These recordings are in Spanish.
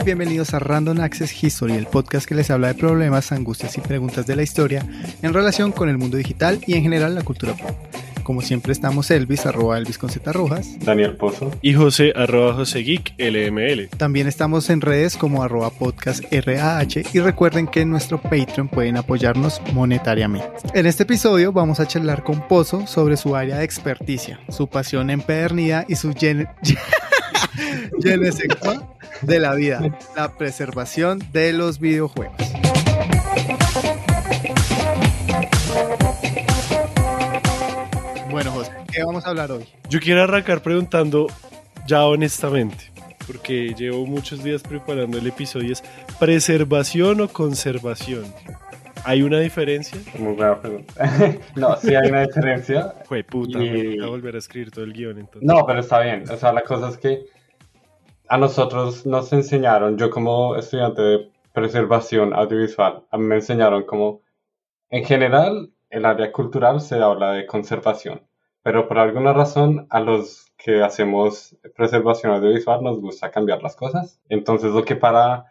y bienvenidos a Random Access History, el podcast que les habla de problemas, angustias y preguntas de la historia en relación con el mundo digital y en general la cultura pop. Como siempre estamos Elvis, arroba Elvis con Z Rojas. Daniel Pozo. Y José, arroba José Geek, LML. También estamos en redes como arroba podcast RAH y recuerden que en nuestro Patreon pueden apoyarnos monetariamente. En este episodio vamos a charlar con Pozo sobre su área de experticia, su pasión empedernida y su gen... de la vida, la preservación de los videojuegos. Bueno, José, ¿qué vamos a hablar hoy? Yo quiero arrancar preguntando ya honestamente, porque llevo muchos días preparando el episodio, ¿es preservación o conservación? ¿Hay una diferencia? Muy buena pregunta. no, sí hay una diferencia. Fue puta, voy a volver a escribir todo el guion entonces. No, pero está bien. O sea, la cosa es que a nosotros nos enseñaron, yo como estudiante de preservación audiovisual, a mí me enseñaron como, en general, el área cultural se habla de conservación, pero por alguna razón a los que hacemos preservación audiovisual nos gusta cambiar las cosas. Entonces lo que para,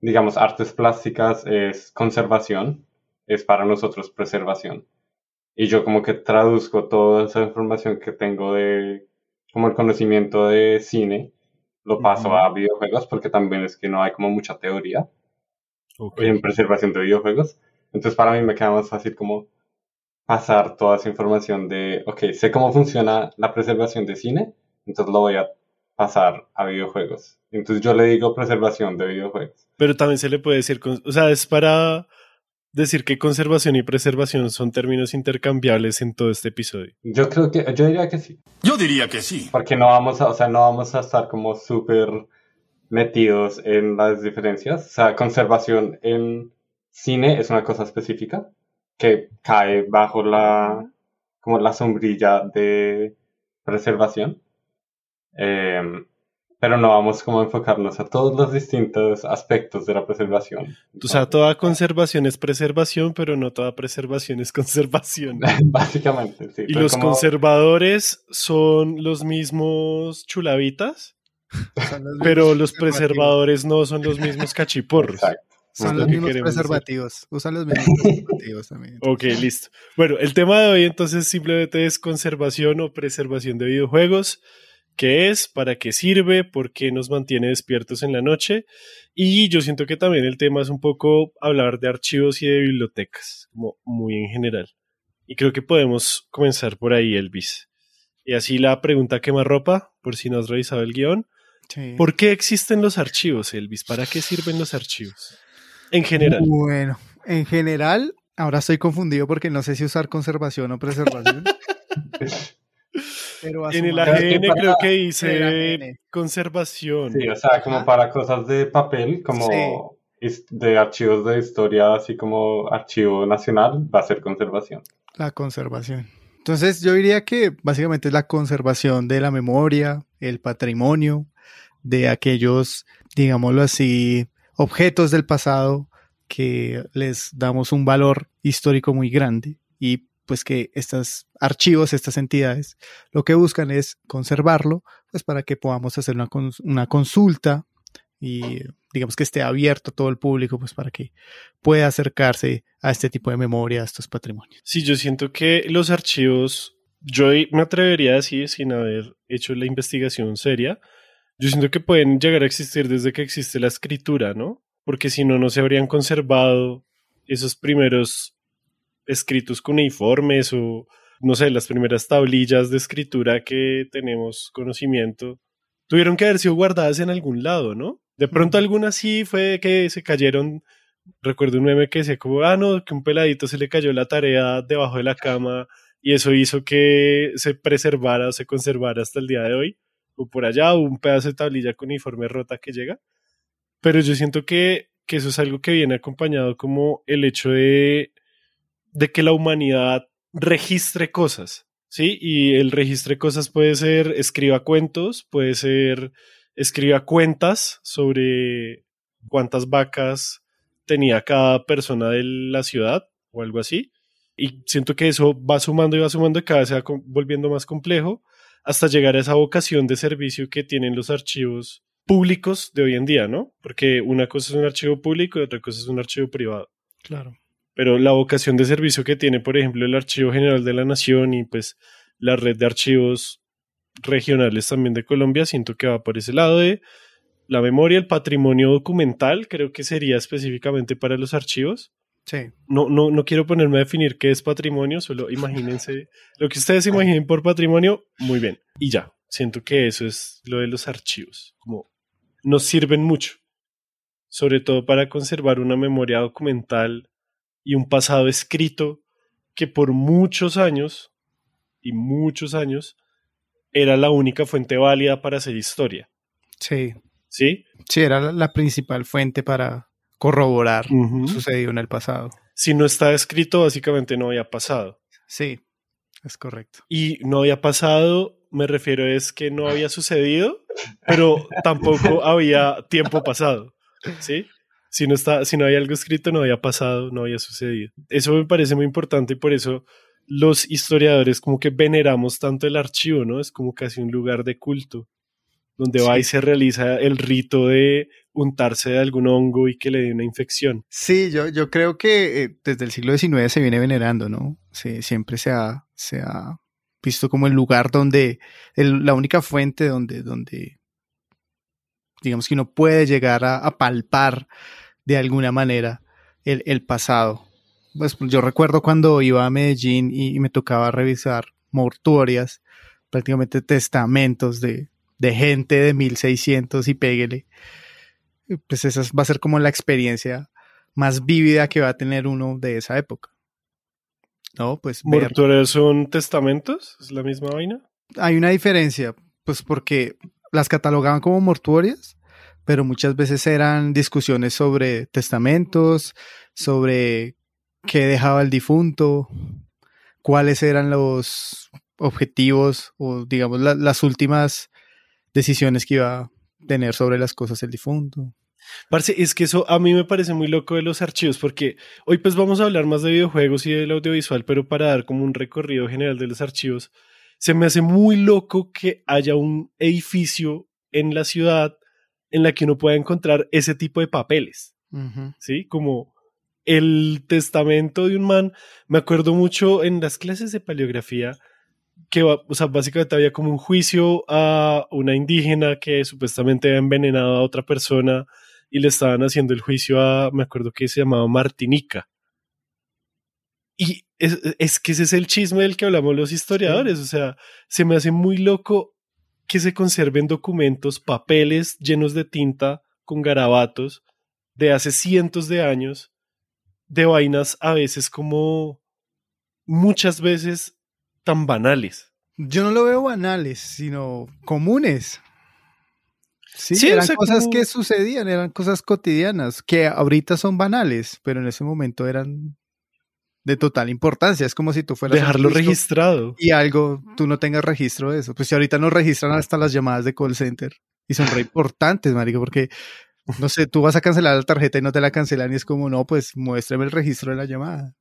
digamos, artes plásticas es conservación, es para nosotros preservación. Y yo como que traduzco toda esa información que tengo de, como el conocimiento de cine, lo paso a videojuegos porque también es que no hay como mucha teoría en preservación de videojuegos. Entonces para mí me queda más fácil como pasar toda esa información de, ok, sé cómo funciona la preservación de cine, entonces lo voy a pasar a videojuegos. Entonces yo le digo preservación de videojuegos. Pero también se le puede decir, o sea, es para decir que conservación y preservación son términos intercambiables en todo este episodio? Yo creo que, yo diría que sí. Yo diría que sí. Porque no vamos a, o sea, no vamos a estar como súper metidos en las diferencias. O sea, conservación en cine es una cosa específica que cae bajo la, como la sombrilla de preservación. Eh, pero no vamos como a enfocarnos a todos los distintos aspectos de la preservación. O sea, toda conservación es preservación, pero no toda preservación es conservación. Básicamente, sí. ¿Y los conservadores son los mismos chulavitas? pero los preservadores no son los mismos cachiporros. Exacto. Son los mismos preservativos. Usan los mismos preservativos también. Ok, listo. Bueno, el tema de hoy entonces simplemente es conservación o preservación de videojuegos qué es, para qué sirve, por qué nos mantiene despiertos en la noche. Y yo siento que también el tema es un poco hablar de archivos y de bibliotecas, como muy en general. Y creo que podemos comenzar por ahí, Elvis. Y así la pregunta quema ropa, por si no has revisado el guion. ¿Por qué existen los archivos, Elvis? ¿Para qué sirven los archivos? En general. Bueno, en general, ahora estoy confundido porque no sé si usar conservación o preservación. en el AGN creo que dice conservación. Sí, o sea, como para cosas de papel, como de archivos de historia, así como archivo nacional, va a ser conservación. La conservación. Entonces yo diría que básicamente es la conservación de la memoria, el patrimonio, de aquellos, digámoslo así, objetos del pasado que les damos un valor histórico muy grande y pues que estos archivos, estas entidades, lo que buscan es conservarlo, pues para que podamos hacer una, una consulta y digamos que esté abierto a todo el público, pues para que pueda acercarse a este tipo de memoria, a estos patrimonios. Sí, yo siento que los archivos, yo me atrevería a decir, sin haber hecho la investigación seria, yo siento que pueden llegar a existir desde que existe la escritura, ¿no? Porque si no, no se habrían conservado esos primeros escritos cuneiformes o, no sé, las primeras tablillas de escritura que tenemos conocimiento, tuvieron que haber sido guardadas en algún lado, ¿no? De pronto algunas sí fue que se cayeron. Recuerdo un meme que decía como, ah, no, que un peladito se le cayó la tarea debajo de la cama y eso hizo que se preservara o se conservara hasta el día de hoy. O por allá, un pedazo de tablilla cuneiforme rota que llega. Pero yo siento que, que eso es algo que viene acompañado como el hecho de de que la humanidad registre cosas, ¿sí? Y el registre cosas puede ser escriba cuentos, puede ser escriba cuentas sobre cuántas vacas tenía cada persona de la ciudad o algo así. Y siento que eso va sumando y va sumando y cada vez se va volviendo más complejo hasta llegar a esa vocación de servicio que tienen los archivos públicos de hoy en día, ¿no? Porque una cosa es un archivo público y otra cosa es un archivo privado. Claro. Pero la vocación de servicio que tiene, por ejemplo, el Archivo General de la Nación y pues la red de archivos regionales también de Colombia, siento que va por ese lado de la memoria, el patrimonio documental, creo que sería específicamente para los archivos. Sí. No, no, no quiero ponerme a definir qué es patrimonio, solo imagínense lo que ustedes imaginen por patrimonio, muy bien. Y ya, siento que eso es lo de los archivos, como nos sirven mucho, sobre todo para conservar una memoria documental y un pasado escrito que por muchos años y muchos años era la única fuente válida para hacer historia. Sí. ¿Sí? Sí, era la- principal fuente para corroborar lo sucedido en el pasado. Si no está escrito, básicamente no había pasado. Sí, es correcto. Y no había pasado, me refiero es que no había sucedido, pero tampoco había tiempo pasado. ¿Sí? Si no, está, si no había algo escrito, no había pasado, no había sucedido. Eso me parece muy importante y por eso los historiadores como que veneramos tanto el archivo, ¿no? Es como casi un lugar de culto, donde va y se realiza el rito de untarse de algún hongo y que le dé una infección. Sí, yo, yo creo que eh, desde el siglo XIX se viene venerando, ¿no? Siempre se ha, se ha visto como el lugar donde, el- la única fuente donde, donde, digamos que uno puede llegar a, a palpar de alguna manera el, el pasado. Pues yo recuerdo cuando iba a Medellín y, y me tocaba revisar mortuorias, prácticamente testamentos de, de gente de 1600 y péguele. Pues esa va a ser como la experiencia más vívida que va a tener uno de esa época. No, pues ¿Mortuorios son testamentos? ¿Es la misma vaina? hay una diferencia, pues porque las catalogaban como mortuorias, pero muchas veces eran discusiones sobre testamentos, sobre qué dejaba el difunto, cuáles eran los objetivos o digamos la- las últimas decisiones que iba a tener sobre las cosas el difunto. Parce, es que eso a mí me parece muy loco de los archivos, porque hoy pues vamos a hablar más de videojuegos y del audiovisual, pero para dar como un recorrido general de los archivos, se me hace muy loco que haya un edificio en la ciudad en la que uno pueda encontrar ese tipo de papeles. ¿sí? Como el testamento de un man. Me acuerdo mucho en las clases de paleografía que, o sea, básicamente había como un juicio a una indígena que supuestamente había envenenado a otra persona y le estaban haciendo el juicio a, me acuerdo que se llamaba Martinica. Y es, es que ese es el chisme del que hablamos los historiadores, o sea, se me hace muy loco que se conserven documentos, papeles llenos de tinta con garabatos de hace cientos de años, de vainas a veces como muchas veces tan banales. Yo no lo veo banales, sino comunes. Sí, Sí, o eran sea, cosas como- que sucedían, eran cosas cotidianas, que ahorita son banales, pero en ese momento eran de total importancia. Es como si tú fueras Dejarlo registrado. y algo, tú no tengas registro de eso. Pues si ahorita nos registran hasta las llamadas de call center y son re importantes, marico, porque no sé, tú vas a cancelar la tarjeta y no te la cancelan y es como, no, pues muéstrame el registro de la llamada.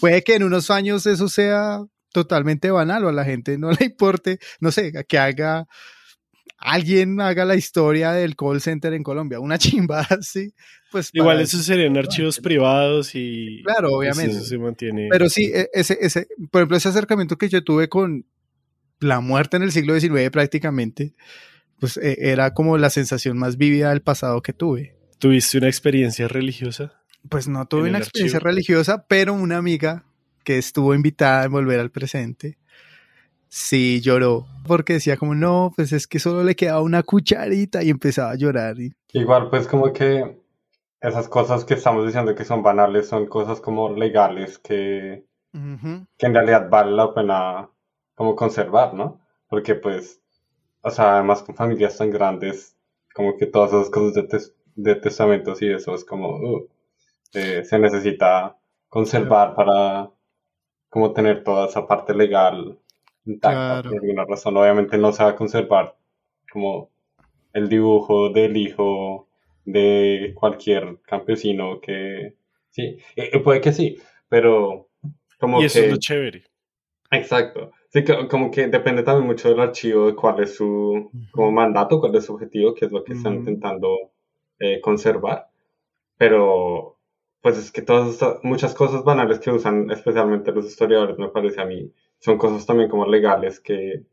Puede que en unos años eso sea totalmente banal o a la gente no le importe, no sé, que haga alguien haga la historia del call center en Colombia, una chimba así, pues Igual eso serían archivos privados y Claro, obviamente. eso se mantiene. Pero sí, e- ese, ese, por ejemplo, ese acercamiento que yo tuve con la muerte en el siglo XIX prácticamente, pues eh, era como la sensación más vívida del pasado que tuve. ¿Tuviste una experiencia religiosa? Pues no tuve una experiencia archivo. religiosa, pero una amiga que estuvo invitada a volver al presente, sí lloró, porque decía como, no, pues es que solo le quedaba una cucharita y empezaba a llorar. Y, Igual, pues como que esas cosas que estamos diciendo que son banales son cosas como legales que, que en realidad vale la pena como conservar, ¿no? Porque pues, o sea, además con familias tan grandes, como que todas esas cosas de, tes- de testamentos y eso es como, uh, eh, se necesita conservar para como tener toda esa parte legal intacta Claro. por alguna razón. Obviamente no se va a conservar como el dibujo del hijo de cualquier campesino que sí, eh, eh, puede que sí, pero como y eso es que lo chévere. Exacto. Sí, como que depende también mucho del archivo, de cuál es su como mandato, cuál es su objetivo, qué es lo que están intentando eh, conservar. Pero, pues es que todas estas, muchas cosas banales que usan especialmente los historiadores, me parece a mí, son cosas también como legales que,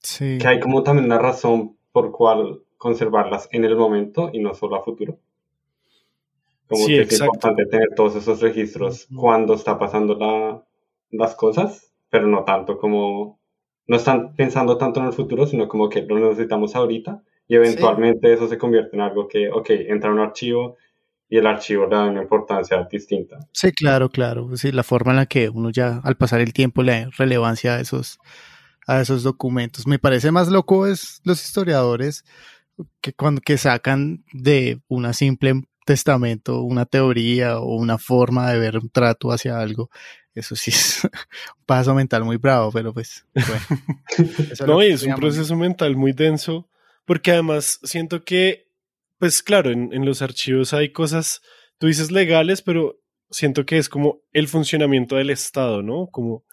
sí. que hay como también una razón por cual conservarlas en el momento y no solo a futuro. Como que es importante tener todos esos registros cuando está pasando la, las cosas pero no tanto como, no están pensando tanto en el futuro, sino como que lo necesitamos ahorita y eventualmente eso se convierte en algo que, ok, entra un archivo y el archivo le da una importancia distinta. Sí, claro, claro. Sí, la forma en la que uno ya al pasar el tiempo le da relevancia a esos, a esos documentos. Me parece más loco es los historiadores que cuando que sacan de una simple testamento, una teoría o una forma de ver un trato hacia algo, eso sí es un paso mental muy bravo, pero pues bueno. no, y es un proceso mental muy denso, porque además siento que, pues claro, en, los archivos hay cosas, tú dices legales, pero siento que es como el funcionamiento del Estado, ¿no? Como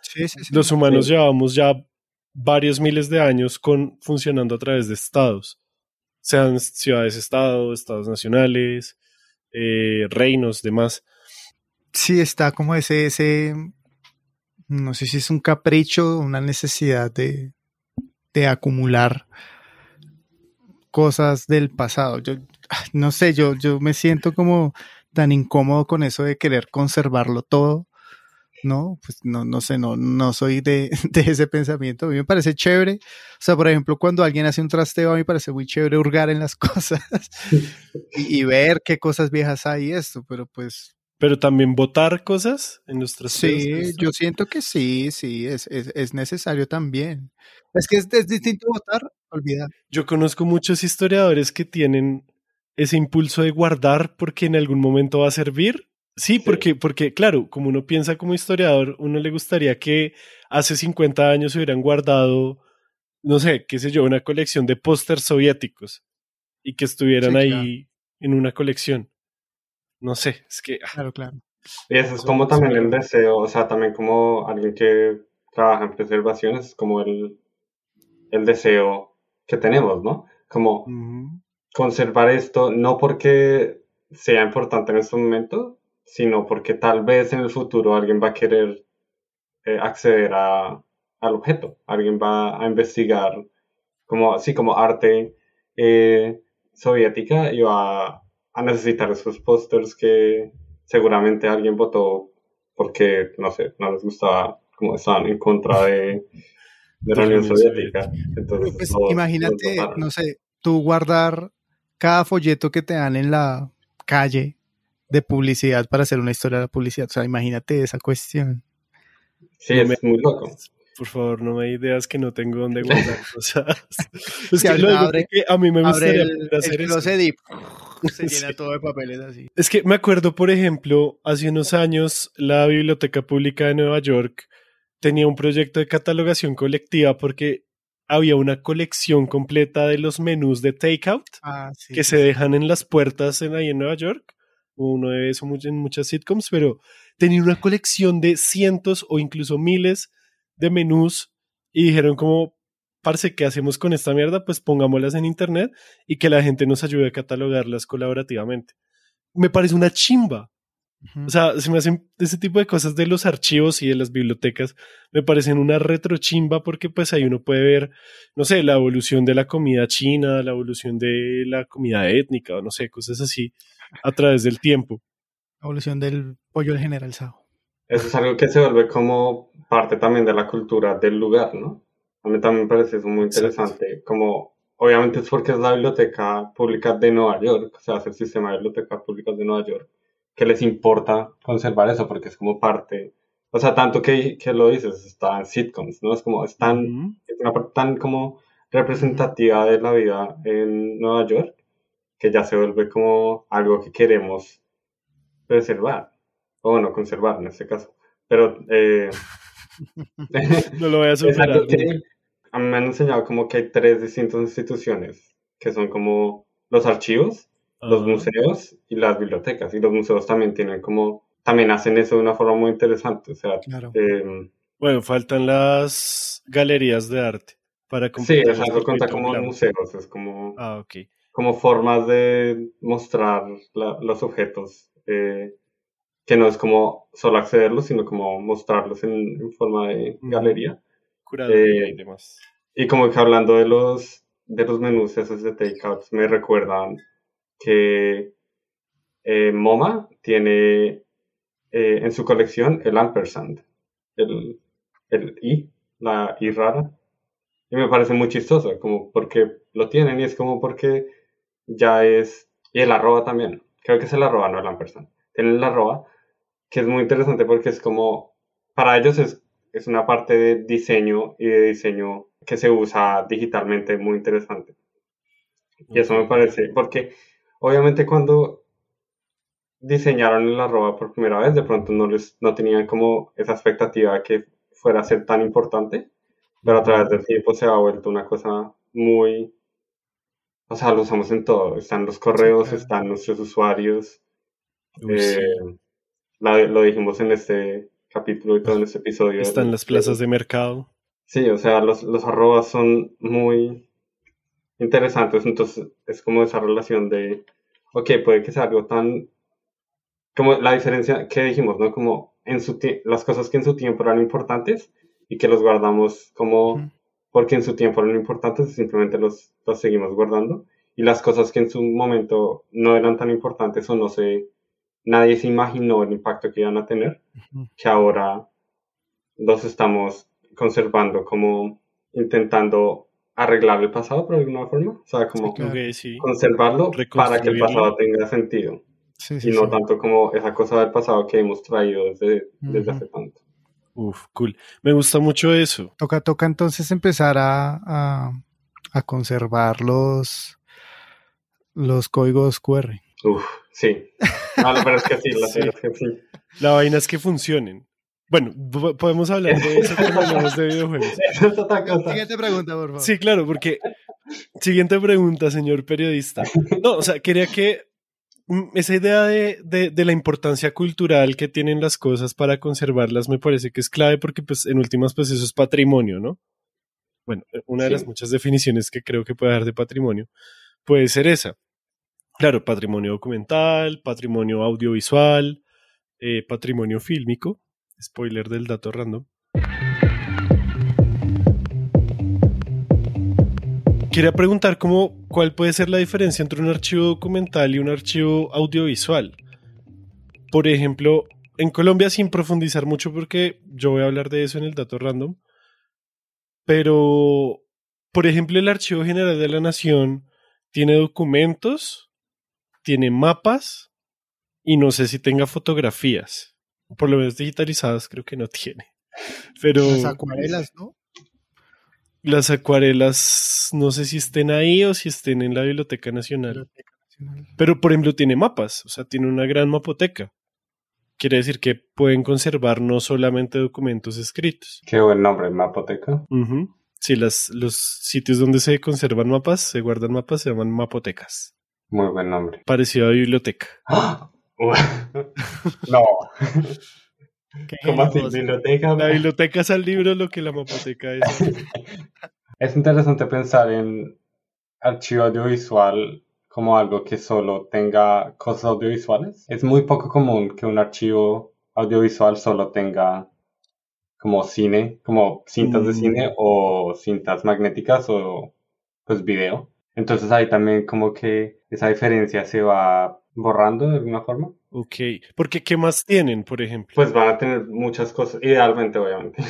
los humanos llevamos ya varios miles de años con funcionando a través de estados, sean ciudades-estado, estados nacionales, eh, reinos, demás sí está como ese, ese, no sé si es un capricho, una necesidad de, de acumular cosas del pasado. Yo no sé, yo, yo me siento como tan incómodo con eso de querer conservarlo todo. No, pues no, no sé, no, no soy de, de, ese pensamiento. A mí me parece chévere. O sea, por ejemplo, cuando alguien hace un trasteo, a mí me parece muy chévere hurgar en las cosas y, y, ver qué cosas viejas hay y esto, pero pues pero también votar cosas en nuestras Sí, yo siento que sí, sí, es, es, es necesario también. Es que es, distinto votar, olvidar. Yo conozco muchos historiadores que tienen ese impulso de guardar porque en algún momento va a servir. Sí, Porque, porque, claro, como uno piensa como historiador, uno le gustaría que hace 50 años hubieran guardado, no sé, qué sé yo, una colección de pósters soviéticos y que estuvieran ahí en una colección. No sé, es que... Ah, claro, claro. Y eso es como también el deseo, o sea, también como alguien que trabaja en preservación, es como el, el deseo que tenemos, ¿no? Como conservar esto, no porque sea importante en este momento, sino porque tal vez en el futuro alguien va a querer eh, acceder a, al objeto, alguien va a investigar como así como arte eh, soviética y va a necesitar esos pósters que seguramente alguien votó porque, no sé, no les gustaba como estaban en contra de, la Unión Soviética. Entonces, pues, imagínate, no sé, tú guardar cada folleto que te dan en la calle de publicidad para hacer una historia de la publicidad. O sea, imagínate esa cuestión. Sí, es muy loco por favor, no me ideas que no tengo dónde guardar cosas. es que, lo que a mí me gustaría hacer el eso. se llena todo de papeles así. Es que me acuerdo, por ejemplo, hace unos años la Biblioteca Pública de Nueva York tenía un proyecto de catalogación colectiva porque había una colección completa de los menús de takeout ah, que se dejan en las puertas en, ahí en Nueva York. Uno de eso en muchas sitcoms, pero tenía una colección de cientos o incluso miles de menús y dijeron como, parce, ¿qué hacemos con esta mierda? Pues pongámoslas en internet y que la gente nos ayude a catalogarlas colaborativamente. Me parece una chimba. O sea, se me hacen ese tipo de cosas de los archivos y de las bibliotecas, me parecen una retrochimba porque pues ahí uno puede ver, no sé, la evolución de la comida china, la evolución de la comida étnica, o no sé, cosas así a través del tiempo. La evolución del pollo del general Sao. Eso es algo que se vuelve como parte también de la cultura del lugar, ¿no? A mí también me parece eso muy interesante, como obviamente es porque es la biblioteca pública de Nueva York, o sea, es el sistema de bibliotecas públicas de Nueva York, que les importa conservar eso porque es como parte, o sea, tanto que, que lo dices, está en sitcoms, ¿no? Es como, es tan, es una parte tan como representativa de la vida en Nueva York que ya se vuelve como algo que queremos preservar o bueno, conservar en este caso. Pero eh, no lo voy a superar. a mí me han enseñado como que hay tres distintas instituciones, que son como los archivos, los museos y las bibliotecas. Y los museos también tienen como, también hacen eso de una forma muy interesante. O sea, em, Bueno, faltan las galerías de arte para Sí, eso cuenta como museos, es como, Ah, ok. como formas de mostrar la- los objetos, eh, que no es como solo accederlos, sino como mostrarlos en, en forma de galería. Curaduría Eh, y demás. Y como que hablando de los, de los menús esos de takeouts, me recuerdan que eh, MoMA tiene eh, en su colección el ampersand, el, el I, la I rara. Y me parece muy chistoso, como porque lo tienen y es como porque ya es... Y el arroba también, creo que es el arroba, no el ampersand. Tienen el arroba, que es muy interesante porque es como, para ellos es, es una parte de diseño y de diseño que se usa digitalmente muy interesante. Y eso me parece, porque obviamente cuando diseñaron el arroba por primera vez, de pronto no les no tenían como esa expectativa de que fuera a ser tan importante, pero a través del tiempo se ha vuelto una cosa muy, o sea, lo usamos en todo, están los correos, claro. están nuestros usuarios, Uy, sí. eh, la- lo dijimos en este capítulo y todo en este episodio. Están las plazas de mercado. Sí, o sea, los, los arrobas son muy interesantes, entonces es como esa relación de, ok, puede que sea algo tan, como la diferencia que dijimos, ¿no? Como en su las cosas que en su tiempo eran importantes y que los guardamos como Ujú. porque en su tiempo eran importantes, simplemente los, los seguimos guardando, y las cosas que en su momento no eran tan importantes o no se, nadie se imaginó el impacto que iban a tener, Ujú. que ahora los estamos conservando como intentando arreglar el pasado por alguna forma, o sea, como Sí, claro. Ok, sí. conservarlo para que el pasado tenga sentido Sí, sí, y no sí. tanto como esa cosa del pasado que hemos traído desde, hace tanto. Uf, cool. Me gusta mucho eso. Toca, toca entonces empezar a, a, a conservar los, los códigos QR. Uf, sí. No, la verdad es que sí, la Sí. verdad es que sí. La vaina es que funcionen. Bueno, po- podemos hablar de eso cuando hablamos de videojuegos. Esa es otra cosa. Siguiente pregunta, por favor. Sí, claro, porque. Siguiente pregunta, señor periodista. No, o sea, quería que mm, esa idea de, de- de la importancia cultural que tienen las cosas para conservarlas me parece que es clave porque, pues, en últimas, pues eso es patrimonio, ¿no? Bueno, eh, una de Sí. las muchas definiciones que creo que puede dar de patrimonio puede ser esa. Claro, patrimonio documental, patrimonio audiovisual, eh, patrimonio fílmico. Spoiler del dato random. Quería preguntar cómo, cuál puede ser la diferencia entre un archivo documental y un archivo audiovisual. Por ejemplo, en Colombia, sin profundizar mucho, porque yo voy a hablar de eso en el dato random, pero, por ejemplo, el Archivo General de la Nación tiene documentos, tiene mapas y no sé si tenga fotografías. Por lo menos digitalizadas creo que no tiene. Pero Las acuarelas, ¿no? las acuarelas no sé si estén ahí o si estén en la Biblioteca Nacional. Biblioteca Nacional. Pero, por ejemplo, tiene mapas, o sea, tiene una gran mapoteca. Quiere decir que pueden conservar no solamente documentos escritos. Qué buen nombre, Mapoteca. Sí, las, los sitios donde se conservan mapas, se guardan mapas, se llaman mapotecas. Muy buen nombre. Parecido a biblioteca. ¡Ah! no. ¿Cómo así? Biblioteca. La biblioteca es al libro lo que la mapoteca es. Es interesante pensar en archivo audiovisual como algo que solo tenga cosas audiovisuales. Es muy poco común que un archivo audiovisual solo tenga como cine, como cintas de Mm. cine o cintas magnéticas o pues video. Entonces ahí también como que esa diferencia se va borrando de alguna forma. Ok. Porque, ¿qué más tienen, por ejemplo? Pues van a tener muchas cosas, idealmente obviamente.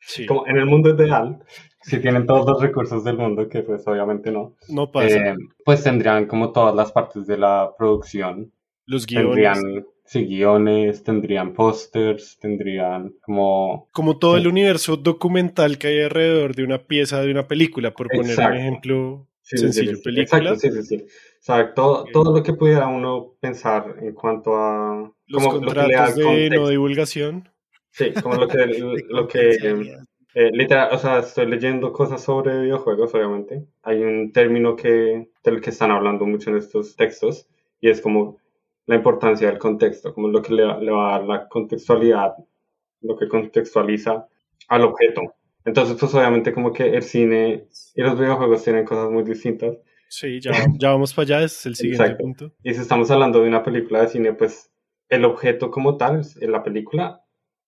Sí. Como en el mundo ideal, si tienen todos los recursos del mundo, que pues obviamente no. No pasa. Eh, pues tendrían como todas las partes de la producción. Los guiones. Tendrían sí, guiones, tendrían pósters, tendrían como... Como todo Sí. el universo documental que hay alrededor de una pieza de una película, por poner Exacto. un ejemplo sí, sí, sí, sencillo, sí, película. Exacto, sí, sí, sí. O sea, todo, Ok. todo lo que pudiera uno pensar en cuanto a... Los como lo que le da contratos de no divulgación. Sí, como lo que... lo que eh, literal, o sea, estoy leyendo cosas sobre videojuegos, obviamente. Hay un término que, del que están hablando mucho en estos textos, y es como la importancia del contexto, como lo que le, le va a dar la contextualidad, lo que contextualiza al objeto. Entonces, pues obviamente como que el cine y los videojuegos tienen cosas muy distintas. Sí, ya, ya vamos para allá, es el siguiente punto. Y si estamos hablando de una película de cine, pues el objeto como tal, en la película,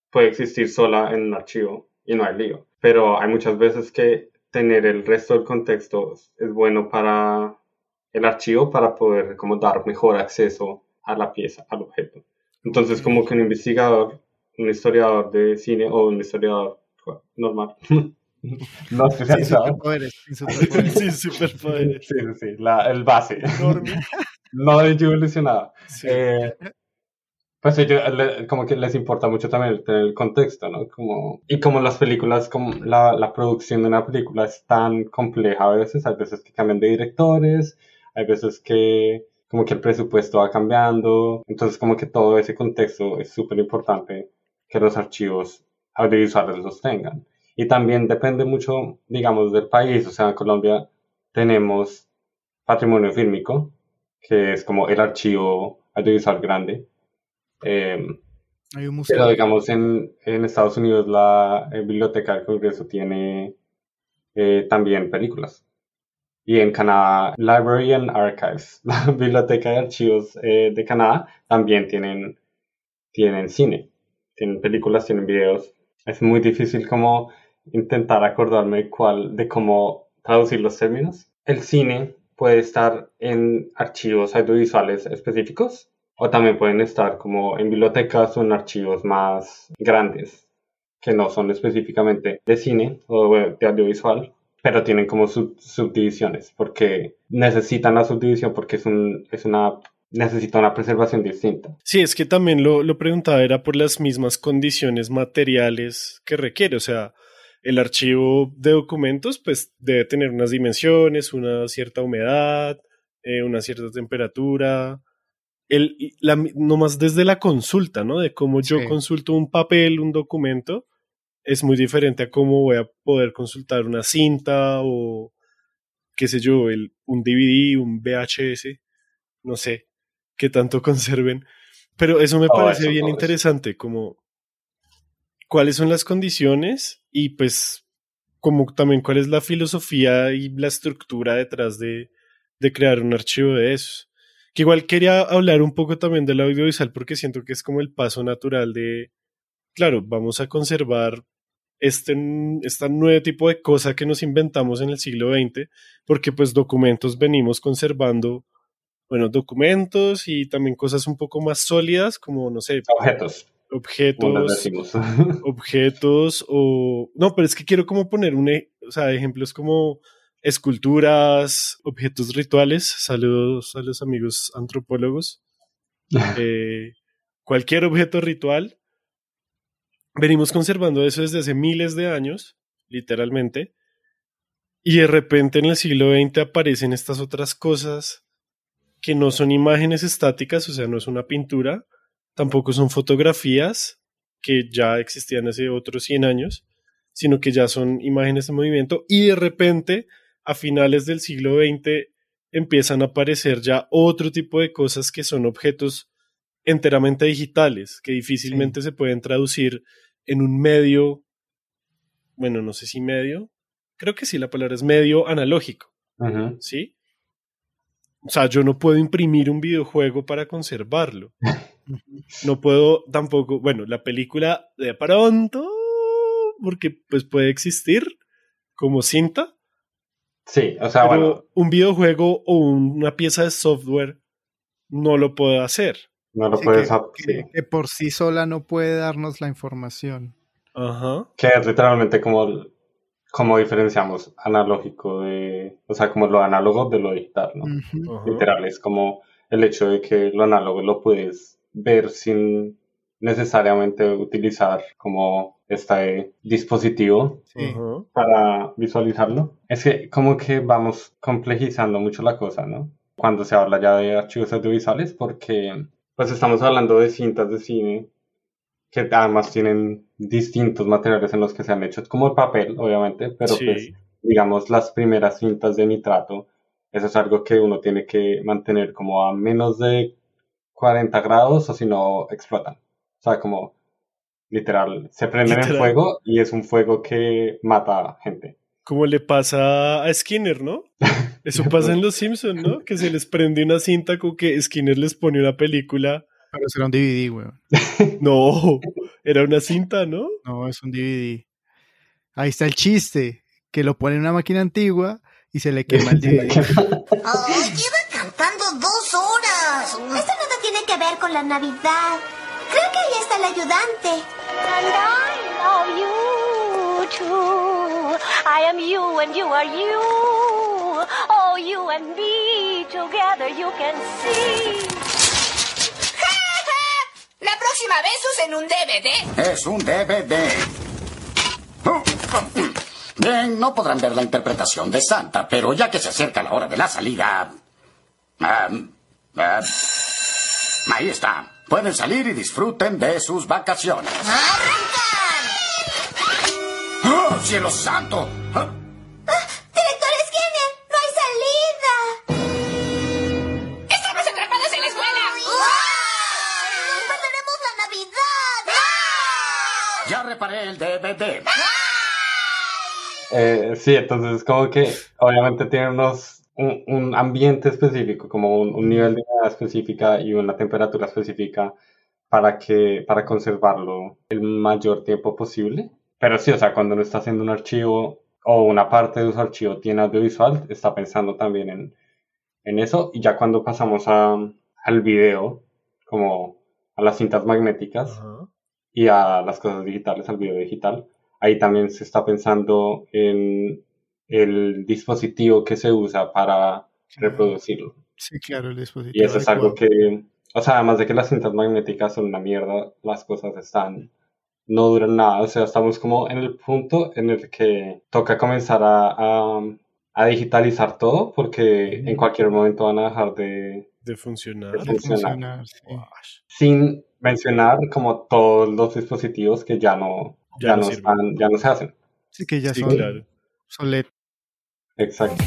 puede existir sola en un archivo y no hay lío. Pero hay muchas veces que tener el resto del contexto es bueno para el archivo para poder como dar mejor acceso a la pieza, al objeto. Entonces, como que un investigador, un historiador de cine o un historiador normal, no especializado. Sin superpoderes, sin superpoderes. Sí, superpoderes. Sí, sí, sí, la, el base. no evolucionado. Sí. Eh, pues ellos le- como que les importa mucho también el, tener el contexto, ¿no? Como, y como las películas, como la, la producción de una película es tan compleja a veces, hay veces que cambian de directores, hay veces que como que el presupuesto va cambiando, entonces como que todo ese contexto es súper importante que los archivos audiovisuales los tengan. Y también depende mucho, digamos, del país, o sea, en Colombia tenemos patrimonio fílmico, que es como el archivo audiovisual grande. Eh, Hay un museo. pero digamos en, en Estados Unidos la eh, Biblioteca del Congreso tiene eh, también películas. Y en Canadá, Library and Archives, la Biblioteca de Archivos eh, de Canadá, también tienen, tienen cine. Tienen películas, tienen videos. Es muy difícil como intentar acordarme cuál, de cómo traducir los términos. El cine puede estar en archivos audiovisuales específicos o también pueden estar como en bibliotecas o en archivos más grandes que no son específicamente de cine o de audiovisual, pero tienen como sub- subdivisiones porque necesitan la subdivisión porque es, un, es una necesita una preservación distinta. Sí, es que también lo, lo preguntaba era por las mismas condiciones materiales que requiere. O sea, el archivo de documentos pues debe tener unas dimensiones, una cierta humedad, eh, una cierta temperatura. El, la, nomás desde la consulta, ¿no? De cómo yo Sí. consulto un papel, un documento, es muy diferente a cómo voy a poder consultar una cinta o, qué sé yo, el, un DVD, un VHS, no sé qué tanto conserven. Pero eso me parece eso, bien eso. interesante, como cuáles son las condiciones y pues como también cuál es la filosofía y la estructura detrás de, de crear un archivo de esos. Que igual quería hablar un poco también del audiovisual porque siento que es como el paso natural de, claro, vamos a conservar este, este nuevo tipo de cosa que nos inventamos en el siglo XX, porque pues documentos venimos conservando, bueno, documentos y también cosas un poco más sólidas, como, no sé, Objetos, objetos, objetos o... No, pero es que quiero como poner un, e- o sea, ejemplos como esculturas, objetos rituales. Saludos a los amigos antropólogos. Eh, cualquier objeto ritual. Venimos conservando eso desde hace miles de años, literalmente. Y de repente en el siglo XX aparecen estas otras cosas que no son imágenes estáticas, o sea, no es una pintura, tampoco son fotografías que ya existían hace otros 100 años, sino que ya son imágenes en movimiento y de repente a finales del siglo XX empiezan a aparecer ya otro tipo de cosas que son objetos enteramente digitales, que difícilmente se pueden traducir en un medio, bueno, no sé si medio, creo que sí, la palabra es medio analógico. ¿sí? O sea, yo no puedo imprimir un videojuego para conservarlo. No puedo tampoco, bueno, la película de pronto, porque pues puede existir como cinta, Sí, o sea, pero bueno, un videojuego o una pieza de software no lo puedo hacer. no lo Sí, puedes... que, sí. que por sí sola no puede darnos la información. Ajá. Que es literalmente como, como diferenciamos analógico de, o sea, como lo análogo de lo digital, ¿no? Ajá. Literal, es como el hecho de que lo análogo lo puedes ver sin necesariamente utilizar como este dispositivo Sí. para visualizarlo. Es que como que vamos complejizando mucho la cosa, ¿no? Cuando se habla ya de archivos audiovisuales, porque pues estamos hablando de cintas de cine que además tienen distintos materiales en los que se han hecho, como el papel, obviamente, pero Sí. pues digamos las primeras cintas de nitrato, eso es algo que uno tiene que mantener como a menos de 40 grados o si no explotan. O sea, como Literal, se prenden en fuego y es un fuego que mata gente. Como le pasa a Skinner, ¿no? Eso pasa en Los Simpsons, ¿no? Que se les prende una cinta con que Skinner les pone una película. Pero será un DVD, weón. No, era una cinta, ¿no? No, es un DVD. Ahí está el chiste, que lo pone en una máquina antigua y se le quema el DVD. ¡Ay, lleva cantando dos horas! Esto nada tiene que ver con la Navidad. Creo que ahí está el ayudante. And I love you too. I am you and you are you. Oh, you and me together you can see. La próxima vez usen un DVD. Es un DVD. Bien, no podrán ver la interpretación de Santa, pero ya que se acerca la hora de la salida... ah, ah, ahí está. Pueden salir y disfruten de sus vacaciones. ¡Arrancan! ¡Oh, cielo santo! Ya reparé el DVD. Eh, sí, entonces como que obviamente tiene unos, un, un ambiente específico, como un, un nivel de humedad específica y una temperatura específica para que, para conservarlo el mayor tiempo posible. Pero sí, o sea, cuando uno está haciendo un archivo o una parte de su archivo tiene audiovisual, está pensando también en, en eso. Y ya cuando pasamos a, al video, como a las cintas magnéticas. Y a las cosas digitales, al video digital. Ahí también se está pensando en el dispositivo que se usa para reproducirlo. Sí, claro, el dispositivo. Y eso es algo que, o sea, además de que las cintas magnéticas son una mierda, las cosas están, no duran nada. O sea, estamos como en el punto en el que toca comenzar a, a, a digitalizar todo porque en cualquier momento van a dejar de, De funcionar. De De funcionar, sí. sin mencionar como todos los dispositivos que ya no, Ya ya, no están, ya no se hacen. Sí, que ya Sí, son claro. obsoletos. Exacto.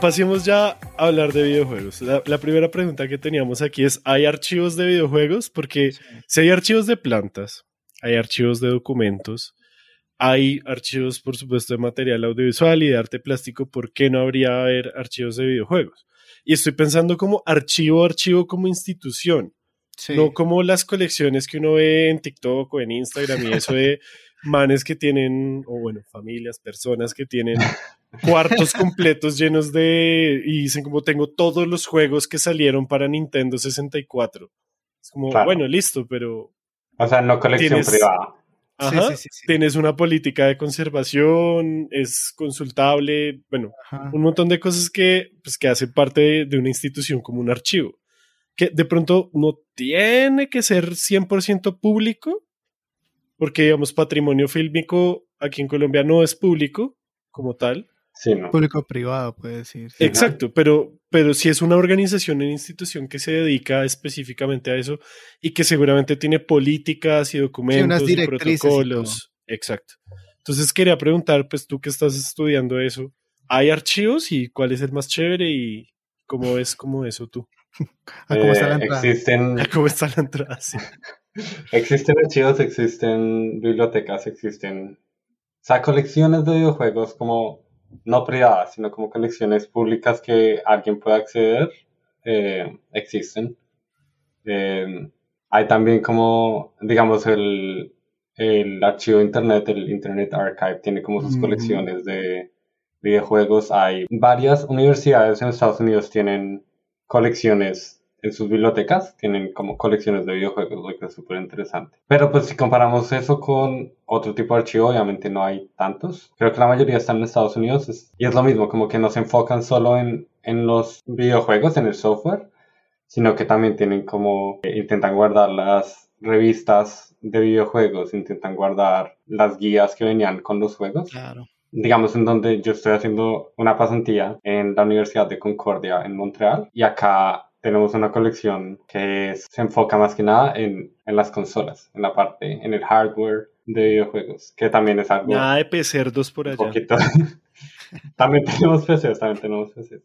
Pasemos ya a hablar de videojuegos. La, la primera pregunta que teníamos aquí es, ¿hay archivos de videojuegos? Porque si hay archivos de plantas, hay archivos de documentos, hay archivos, por supuesto, de material audiovisual y de arte plástico, ¿por qué no habría haber archivos de videojuegos? Y estoy pensando como archivo, archivo como institución, Sí. no como las colecciones que uno ve en TikTok o en Instagram y eso de manes que tienen, o bueno, familias, personas que tienen cuartos completos llenos de, y dicen como tengo todos los juegos que salieron para Nintendo 64. Es como, Claro. bueno, listo, pero O sea, no colección Tienes- privada. Ajá, sí, sí, sí. tienes una política de conservación, es consultable, bueno, Ajá. un montón de cosas que, pues, que hacen parte de, de una institución como un archivo, que de pronto no tiene que ser 100% público, porque digamos patrimonio fílmico aquí en Colombia no es público como tal. Sí, no. Público privado, puede decir. sí. Exacto, pero, pero si es una organización, una institución que se dedica específicamente a eso y que seguramente tiene políticas y documentos y directrices y protocolos. Exacto. Entonces quería preguntar, pues tú que estás estudiando eso, ¿hay archivos y cuál es el más chévere y cómo es como eso tú? ¿Cómo está Eh, la entrada? existen, ¿Cómo está la entrada? Sí. existen archivos, existen bibliotecas, existen, o sea, colecciones de videojuegos como no privadas, sino como colecciones públicas que alguien puede acceder, eh, existen. Eh, hay también como, digamos, el, el archivo de Internet, el Internet Archive, tiene como sus Mm. colecciones de videojuegos. Hay varias universidades en Estados Unidos tienen colecciones en sus bibliotecas, tienen como colecciones de videojuegos, lo que es súper interesante. Pero pues si comparamos eso con otro tipo de archivo, obviamente no hay tantos. Creo que la mayoría están en Estados Unidos es- y es lo mismo, como que no se enfocan solo en, en los videojuegos, en el software, sino que también tienen como, eh, intentan guardar las revistas de videojuegos, intentan guardar las guías que venían con los juegos Claro. digamos, en donde yo estoy haciendo una pasantía en la Universidad de Concordia en Montreal y acá tenemos una colección que es- se enfoca más que nada en, en las consolas, en la parte, en el hardware de videojuegos, que también es algo Nada de pecerdos por un allá. poquito... también tenemos PCs, también tenemos PCs.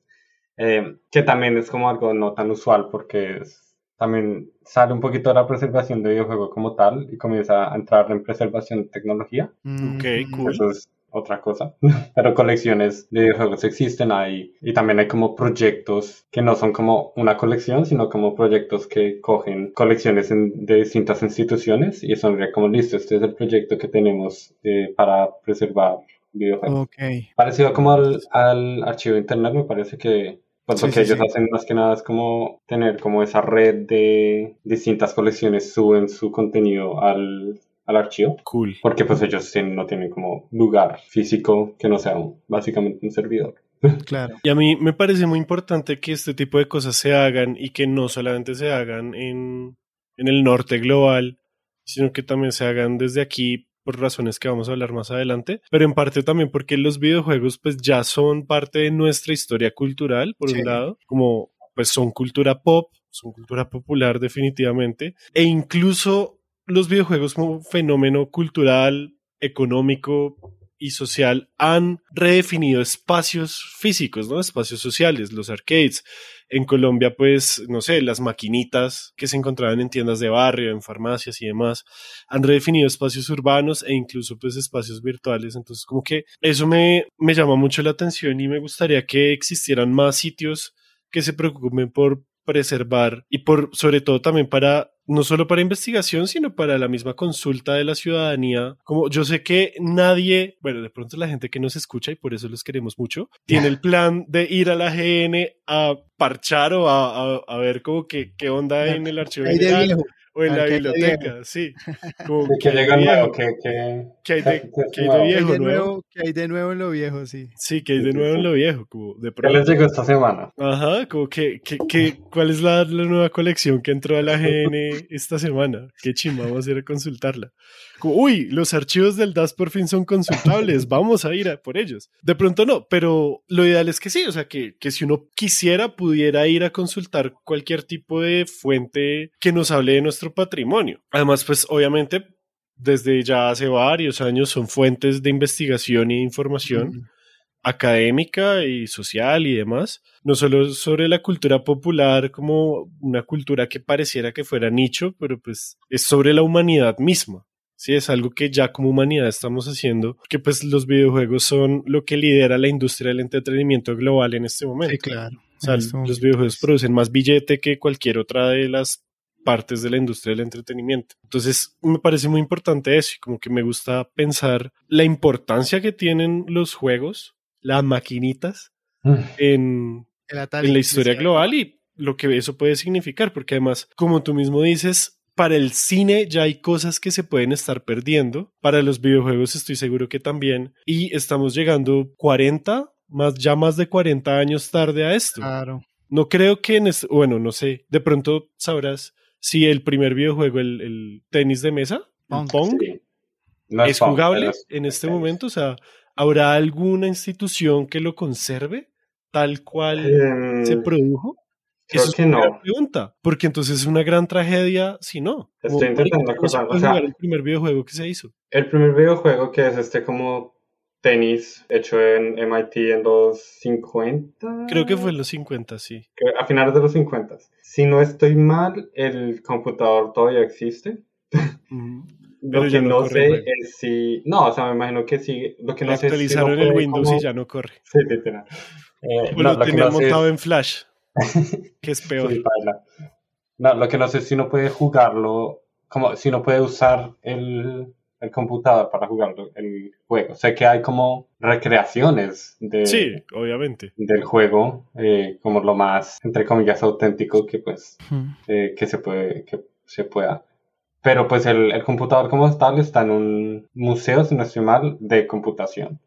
eh, que también es como algo no tan usual porque es- también sale un poquito de la preservación de videojuegos como tal y comienza a entrar en preservación de tecnología. Ok, cool. Eso es otra cosa. Pero colecciones de videojuegos existen ahí y también hay como proyectos que no son como una colección, sino como proyectos que cogen colecciones en- de distintas instituciones y son como listo, este es el proyecto que tenemos eh, para preservar videojuegos. Ok. Parecido como al, al archivo internet, me parece que pues, lo Sí, que sí, ellos sí. hacen más que nada es como tener como esa red de distintas colecciones, suben su contenido al, al archivo. Cool. Porque pues ellos tienen- no tienen como lugar físico que no sea un- básicamente un servidor. Claro. Y a mí me parece muy importante que este tipo de cosas se hagan y que no solamente se hagan en, en el norte global, sino que también se hagan desde aquí por razones que vamos a hablar más adelante, pero en parte también porque los videojuegos pues ya son parte de nuestra historia cultural, por Sí. un lado, como pues son cultura pop, son cultura popular definitivamente, e incluso los videojuegos como fenómeno cultural, económico y social han redefinido espacios físicos, ¿no? Espacios sociales, los arcades. En Colombia, pues, no sé, las maquinitas que se encontraban en tiendas de barrio, en farmacias y demás, han redefinido espacios urbanos e incluso, pues, espacios virtuales. Entonces, como que eso me, me llama mucho la atención y me gustaría que existieran más sitios que se preocupen por preservar y por, sobre todo también para, no solo para investigación, sino para la misma consulta de la ciudadanía. Como yo sé que nadie, bueno, de pronto la gente que nos escucha y por eso los queremos mucho, tiene el plan de ir a la GN a parchar o a, a, a ver como que qué onda en el archivo Ahí de general viejo. O en Ah, la biblioteca, sí. Como Que, que hay de llega viejo, nuevo, que, que, que hay de, que- que hay de nuevo. ¿Qué hay viejo de nuevo. nuevo? ¿Qué hay de nuevo en lo viejo? Sí. Sí, que hay de nuevo en lo viejo, como de ¿Qué les llegó esta semana? Ajá, como que, que, que- ¿cuál es la, la nueva colección que entró a la GN esta semana? Qué chimba, vamos a ir a consultarla. Como, uy, los archivos del DAS por fin son consultables, vamos a ir a por ellos. De pronto no, pero lo ideal es que sí, o sea, que, que si uno quisiera pudiera ir a consultar cualquier tipo de fuente que nos hable de nuestro patrimonio. Además, pues obviamente, desde ya hace varios años son fuentes de investigación y de información académica y social y demás, no solo sobre la cultura popular como una cultura que pareciera que fuera nicho, pero pues es sobre la humanidad misma. Sí, es algo que ya como humanidad estamos haciendo, que pues los videojuegos son lo que lidera la industria del entretenimiento global en este momento. Sí, claro. O sea, En este los videojuegos producen más billete que cualquier otra de las partes de la industria del entretenimiento. Entonces, me parece muy importante eso y como que me gusta pensar la importancia que tienen los juegos, las maquinitas, en, El Atari, en la historia global y lo que eso puede significar, porque además, como tú mismo dices, para el cine ya hay cosas que se pueden estar perdiendo, para los videojuegos estoy seguro que también, y estamos llegando 40, más, ya más de 40 años tarde a esto. Claro. No creo que en este, bueno, no sé, de pronto sabrás si el primer videojuego, el, el tenis de mesa, Pong. Pong, Sí. No es Pong, jugable es- en este es- momento, o sea, ¿habrá alguna institución que lo conserve tal cual Em, se produjo? Creo Eso es una no. pregunta, porque entonces es una gran tragedia si no. Estoy intentando ¿cómo se acordar, o sea- el primer videojuego que se hizo. El primer videojuego que es este como tenis hecho en MIT en los 50. Creo que fue en los 50, sí. a finales de los 50. Si no estoy mal, el computador todavía existe. Lo Pero que no no sé es si... No, o sea, me imagino que sí. Lo que no sé es si lo el Windows como- y ya no corre. Sí, literal. Eh, O no, lo lo no sé montado es- en Flash, que es peor. Sí. No, lo que no sé es si no puede jugarlo, como si no puede usar el, el computador para jugarlo, el juego. Sé que hay como recreaciones de, Sí, obviamente. del juego, eh, como lo más, entre comillas, auténtico que pues eh, que se puede que se pueda. Pero pues el, el computador como tal está en un museo, si no estoy mal, de computación.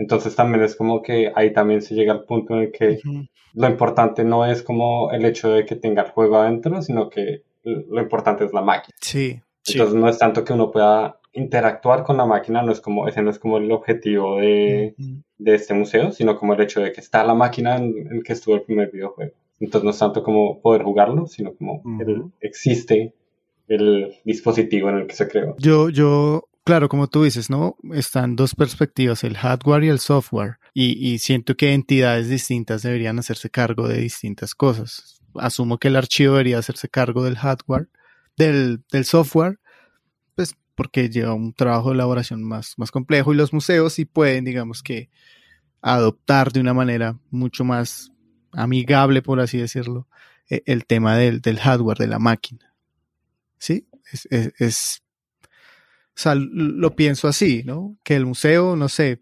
Entonces también es como que ahí también se llega al punto en el que Ujú. lo importante no es como el hecho de que tenga el juego adentro, sino que lo importante es la máquina. Sí. Sí. Entonces no es tanto que uno pueda interactuar con la máquina, no es como, ese no es como el objetivo de, Ujú. de este museo, sino como el hecho de que está la máquina en, en el que estuvo el primer videojuego. Entonces no es tanto como poder jugarlo, sino como el- Ujú. existe el dispositivo en el que se creó. Yo, yo claro, como tú dices, ¿no? Están dos perspectivas, el hardware y el software. Y, siento que entidades distintas deberían hacerse cargo de distintas cosas. Asumo que el archivo debería hacerse cargo del hardware, del, software, pues porque lleva un trabajo de elaboración más, más complejo y los museos sí pueden, digamos que, adoptar de una manera mucho más amigable, por así decirlo, e- el tema del, del hardware, de la máquina. ¿Sí? Es, sea, lo pienso así, ¿no? Que el museo, no sé,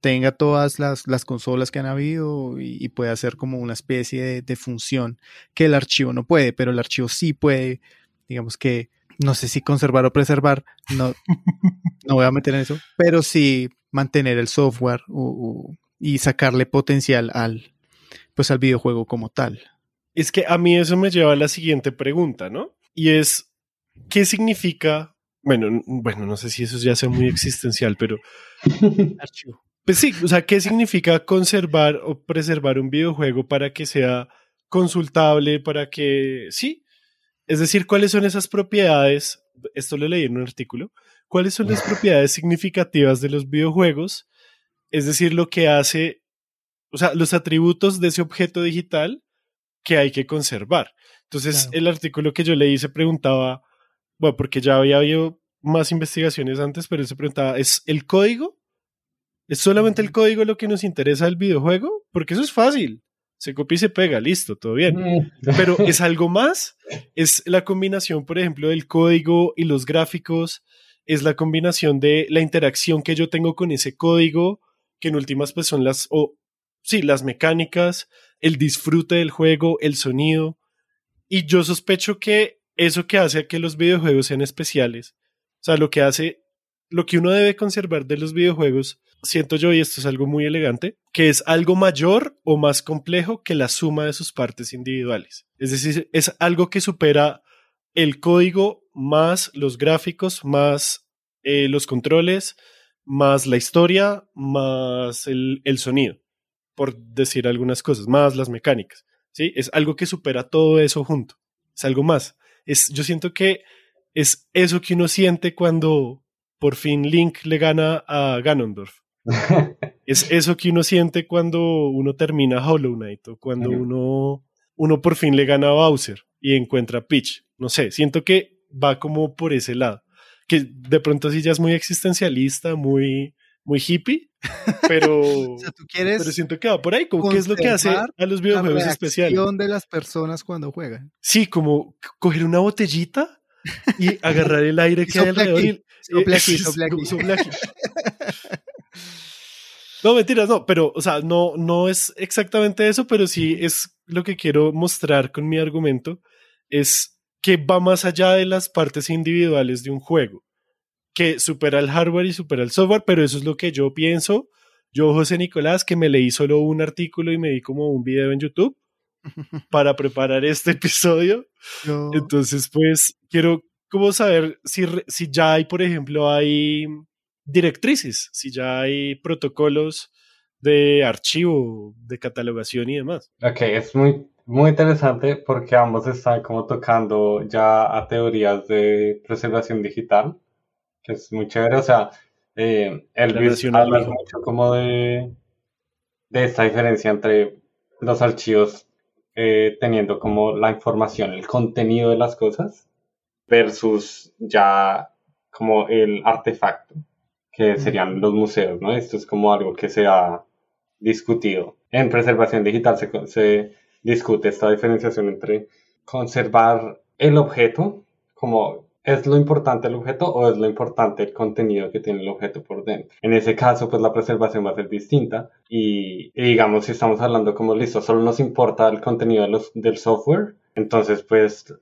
tenga todas las, las consolas que han habido y, y pueda hacer como una especie de, de función que el archivo no puede, pero el archivo sí puede, digamos que, no sé si conservar o preservar, no, no voy a meter en eso, pero sí mantener el software o- o- y sacarle potencial al, pues al videojuego como tal. Es que a mí eso me lleva a la siguiente pregunta, ¿no? Y es, ¿qué significa? Bueno, bueno, no sé si eso ya sea muy existencial, pero pues sí, o sea, ¿qué significa conservar o preservar un videojuego para que sea consultable, para que sí? Es decir, ¿cuáles son esas propiedades? Esto lo leí en un artículo. ¿Cuáles son las propiedades significativas de los videojuegos? Es decir, lo que hace, o sea, los atributos de ese objeto digital que hay que conservar. Entonces, Claro. el artículo que yo leí se preguntaba, bueno, porque ya había habido más investigaciones antes, pero él se preguntaba, ¿es el código? ¿Es solamente el código lo que nos interesa del videojuego? Porque eso es fácil. Se copia y se pega, listo, todo bien. Mm. Pero es algo más. Es la combinación, por ejemplo, del código y los gráficos. Es la combinación de la interacción que yo tengo con ese código, que en últimas pues son las, o sí, las mecánicas, el disfrute del juego, el sonido. Y yo sospecho que eso que hace que los videojuegos sean especiales, o sea, lo que hace, lo que uno debe conservar de los videojuegos, siento yo, y esto es algo muy elegante, que es algo mayor o más complejo que la suma de sus partes individuales. Es decir, es algo que supera el código más los gráficos, más eh, los controles, más la historia, más el, el sonido, por decir algunas cosas, más las mecánicas. ¿sí? Es algo que supera todo eso junto. Es algo más. Es, yo siento que es eso que uno siente cuando por fin Link le gana a Ganondorf. Es eso que uno siente cuando uno termina Hollow Knight o cuando uno, uno por fin le gana a Bowser y encuentra a Peach. No sé, siento que va como por ese lado. Que de pronto sí ya es muy existencialista, muy, muy hippie, pero, O sea, tú quieres pero siento que va por ahí, como qué es lo que hace a los la videojuegos especiales. reacción de las personas cuando juegan. Sí, como coger una botellita y agarrar el aire que hay alrededor. y- eh. No, mentiras, no, pero, o sea, no, no es exactamente eso, pero sí es lo que quiero mostrar con mi argumento, es que va más allá de las partes individuales de un juego, que supera el hardware y supera el software, pero eso es lo que yo pienso. Yo, José Nicolás, que me leí solo un artículo y me di como un video en YouTube para preparar este episodio. Entonces, pues, quiero como saber si, si ya hay, por ejemplo, hay directrices, si ya hay protocolos de archivo, de catalogación y demás. Ok, es muy, muy interesante porque ambos están como tocando ya a teorías de preservación digital, es muy chévere. O sea, eh, Elvis habla mucho como de, de esta diferencia entre los archivos eh, teniendo como la información, el contenido de las cosas, versus ya como el artefacto, que serían los museos, ¿no? Esto es como algo que se ha discutido. En preservación digital se, se discute esta diferenciación entre conservar el objeto, como es lo importante el objeto o es lo importante el contenido que tiene el objeto por dentro. En ese caso, pues la preservación va a ser distinta y, y digamos, si estamos hablando como listo, solo nos importa el contenido de los- del software, entonces pues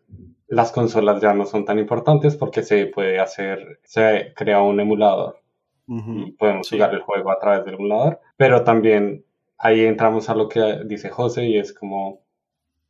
las consolas ya no son tan importantes porque se puede hacer, se crea un emulador y podemos Sí. jugar el juego a través del emulador, pero también ahí entramos a lo que dice José y es como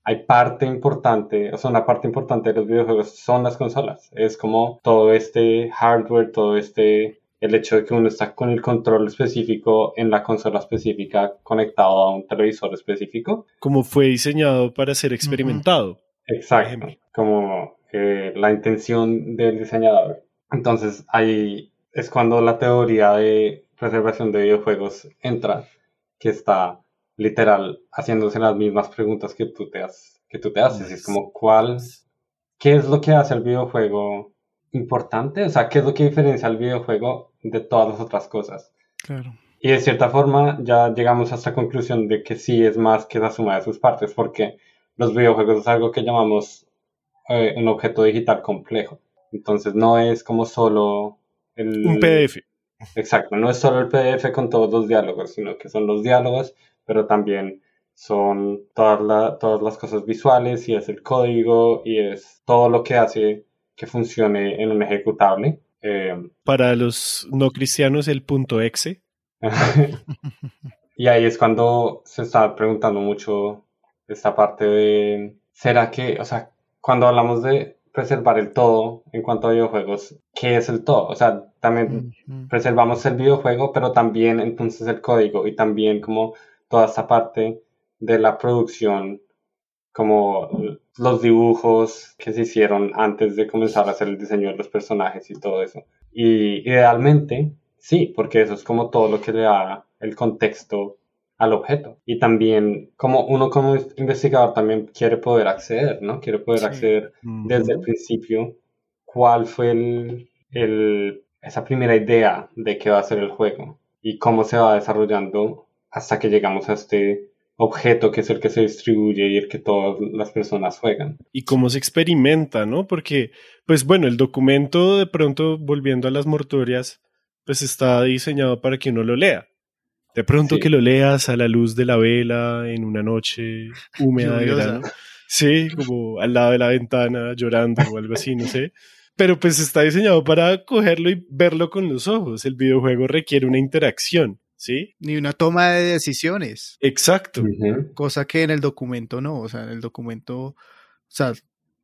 hay parte importante, o sea, una parte importante de los videojuegos son las consolas, es como todo este hardware, todo este, el hecho de que uno está con el control específico en la consola específica conectado a un televisor específico, Como fue diseñado para ser experimentado. Exacto, ejemplo. como eh, la intención del diseñador. Entonces hay, es cuando la teoría de preservación de videojuegos entra, que está literal haciéndose las mismas preguntas que tú te, has, que tú te haces. Es como, ¿cuál, qué es lo que hace el videojuego importante? O sea, ¿qué es lo que diferencia al videojuego de todas las otras cosas? Claro. Y de cierta forma ya llegamos a esta conclusión de que sí es más que la suma de sus partes, porque los videojuegos es algo que llamamos eh, un objeto digital complejo. Entonces no es como solo el... Un PDF. Exacto, no es solo el PDF con todos los diálogos, sino que son los diálogos, pero también son todas, la- todas las cosas visuales y es el código y es todo lo que hace que funcione en un ejecutable. Eh, Para los no cristianos, el punto exe. y ahí es cuando se está preguntando mucho esta parte de, ¿será que, o sea, cuando hablamos de preservar el todo en cuanto a videojuegos, ¿qué es el todo? O sea, también preservamos el videojuego, pero también entonces el código y también como toda esta parte de la producción, como los dibujos que se hicieron antes de comenzar a hacer el diseño de los personajes y todo eso. Y idealmente, sí, porque eso es como todo lo que le da el contexto al objeto. Y también, como uno como investigador también quiere poder acceder, ¿no? Quiere poder Sí. acceder desde el principio cuál fue el, el- esa primera idea de qué va a ser el juego y cómo se va desarrollando hasta que llegamos a este objeto que es el que se distribuye y el que todas las personas juegan. y cómo se experimenta, ¿no? Porque, pues bueno, el documento de pronto, volviendo a las mortuorias, pues está diseñado para que uno lo lea. De pronto Sí. que lo leas a la luz de la vela en una noche húmeda de verano. Sí, como al lado de la ventana llorando o algo así, no sé. Pero pues está diseñado para cogerlo y verlo con los ojos. El videojuego requiere una interacción, ¿sí? Ni una toma de decisiones, Exacto. Cosa que en el documento no. O sea, en el documento, o sea,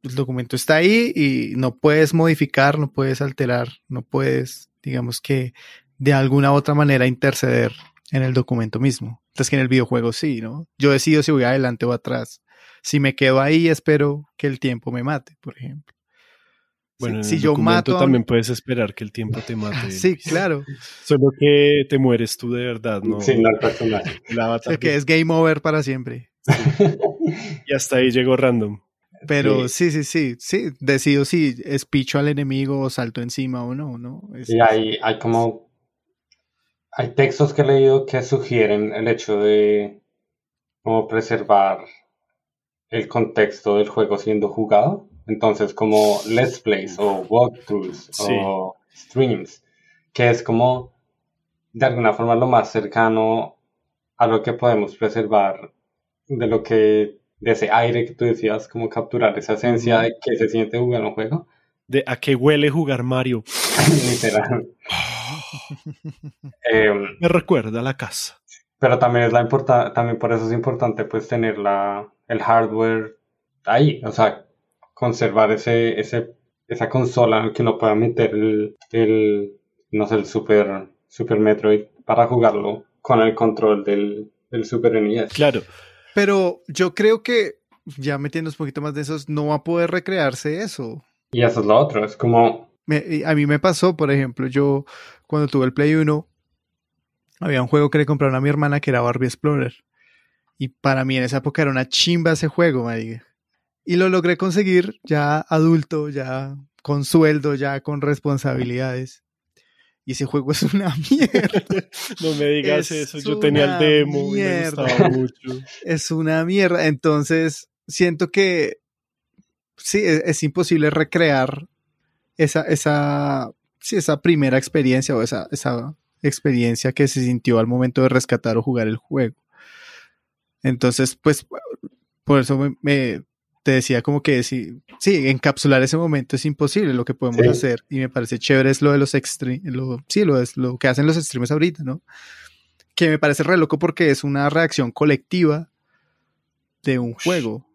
el documento está ahí y no puedes modificar, no puedes alterar, no puedes, digamos que de alguna u otra manera interceder en el documento mismo. Entonces que en el videojuego sí, ¿no? Yo decido si voy adelante o atrás. Si me quedo ahí, espero que el tiempo me mate, por ejemplo. Bueno, en si el yo mato también puedes esperar que el tiempo te mate. Sí, Luis. claro. Solo que te mueres tú de verdad, ¿no? Sí, no el personaje. El avatar. Es que es game over para siempre. Y hasta ahí llegó random. Pero sí, sí, sí, sí, decido si espicho al enemigo o salto encima o no, ¿no? Es- Y hay, hay como... Hay textos que he leído que sugieren el hecho de como preservar el contexto del juego siendo jugado. Entonces, como let's plays o walkthroughs Sí. o streams, que es como de alguna forma lo más cercano a lo que podemos preservar de lo que, de ese aire que tú decías, como capturar esa esencia de que se siente jugar un juego. De a qué huele jugar Mario. Literal. Em, Me recuerda a la casa. pero también es la importa también por eso es importante pues tener la, el hardware ahí, o sea, conservar ese, ese, esa consola en que uno pueda meter el, el no sé, el Super, Super Metroid para jugarlo con el control del, del Super NES. Claro. Pero yo creo que, ya metiéndonos un poquito más de esos, no va a poder recrearse eso. Y eso es lo otro, es como, Me- a mí me pasó, por ejemplo, yo cuando tuve el Play 1, había un juego que le compraron a mi hermana que era Barbie Explorer. Y para mí en esa época era una chimba ese juego, marica. Y lo logré conseguir ya adulto, ya con sueldo, ya con responsabilidades. Y ese juego es una mierda. No me digas Es eso. Yo tenía el demo y me mierda. gustaba mucho. es una mierda. Entonces, siento que sí, es, es imposible recrear esa, esa, sí, esa primera experiencia o esa, esa experiencia que se sintió al momento de rescatar o jugar el juego. Entonces, pues, por eso me, me- te decía como que sí, sí, encapsular ese momento es imposible. Lo que podemos Sí. hacer, y me parece chévere, es lo de los extreme, lo, sí, lo, es lo que hacen los streamers ahorita, ¿no? Que me parece re loco porque es una reacción colectiva de un juego.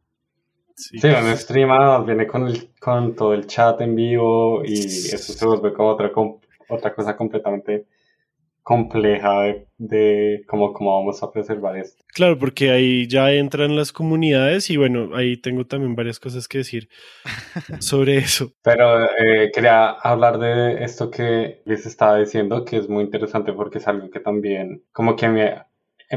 Sí. sí, un streamer viene con, el, con todo el chat en vivo y eso se vuelve como otra, com- otra cosa completamente compleja de, de cómo, cómo vamos a preservar esto. Claro, porque ahí ya entran las comunidades y bueno, ahí tengo también varias cosas que decir sobre eso. Pero eh, quería hablar de esto que les estaba diciendo, que es muy interesante porque es algo que también como que me,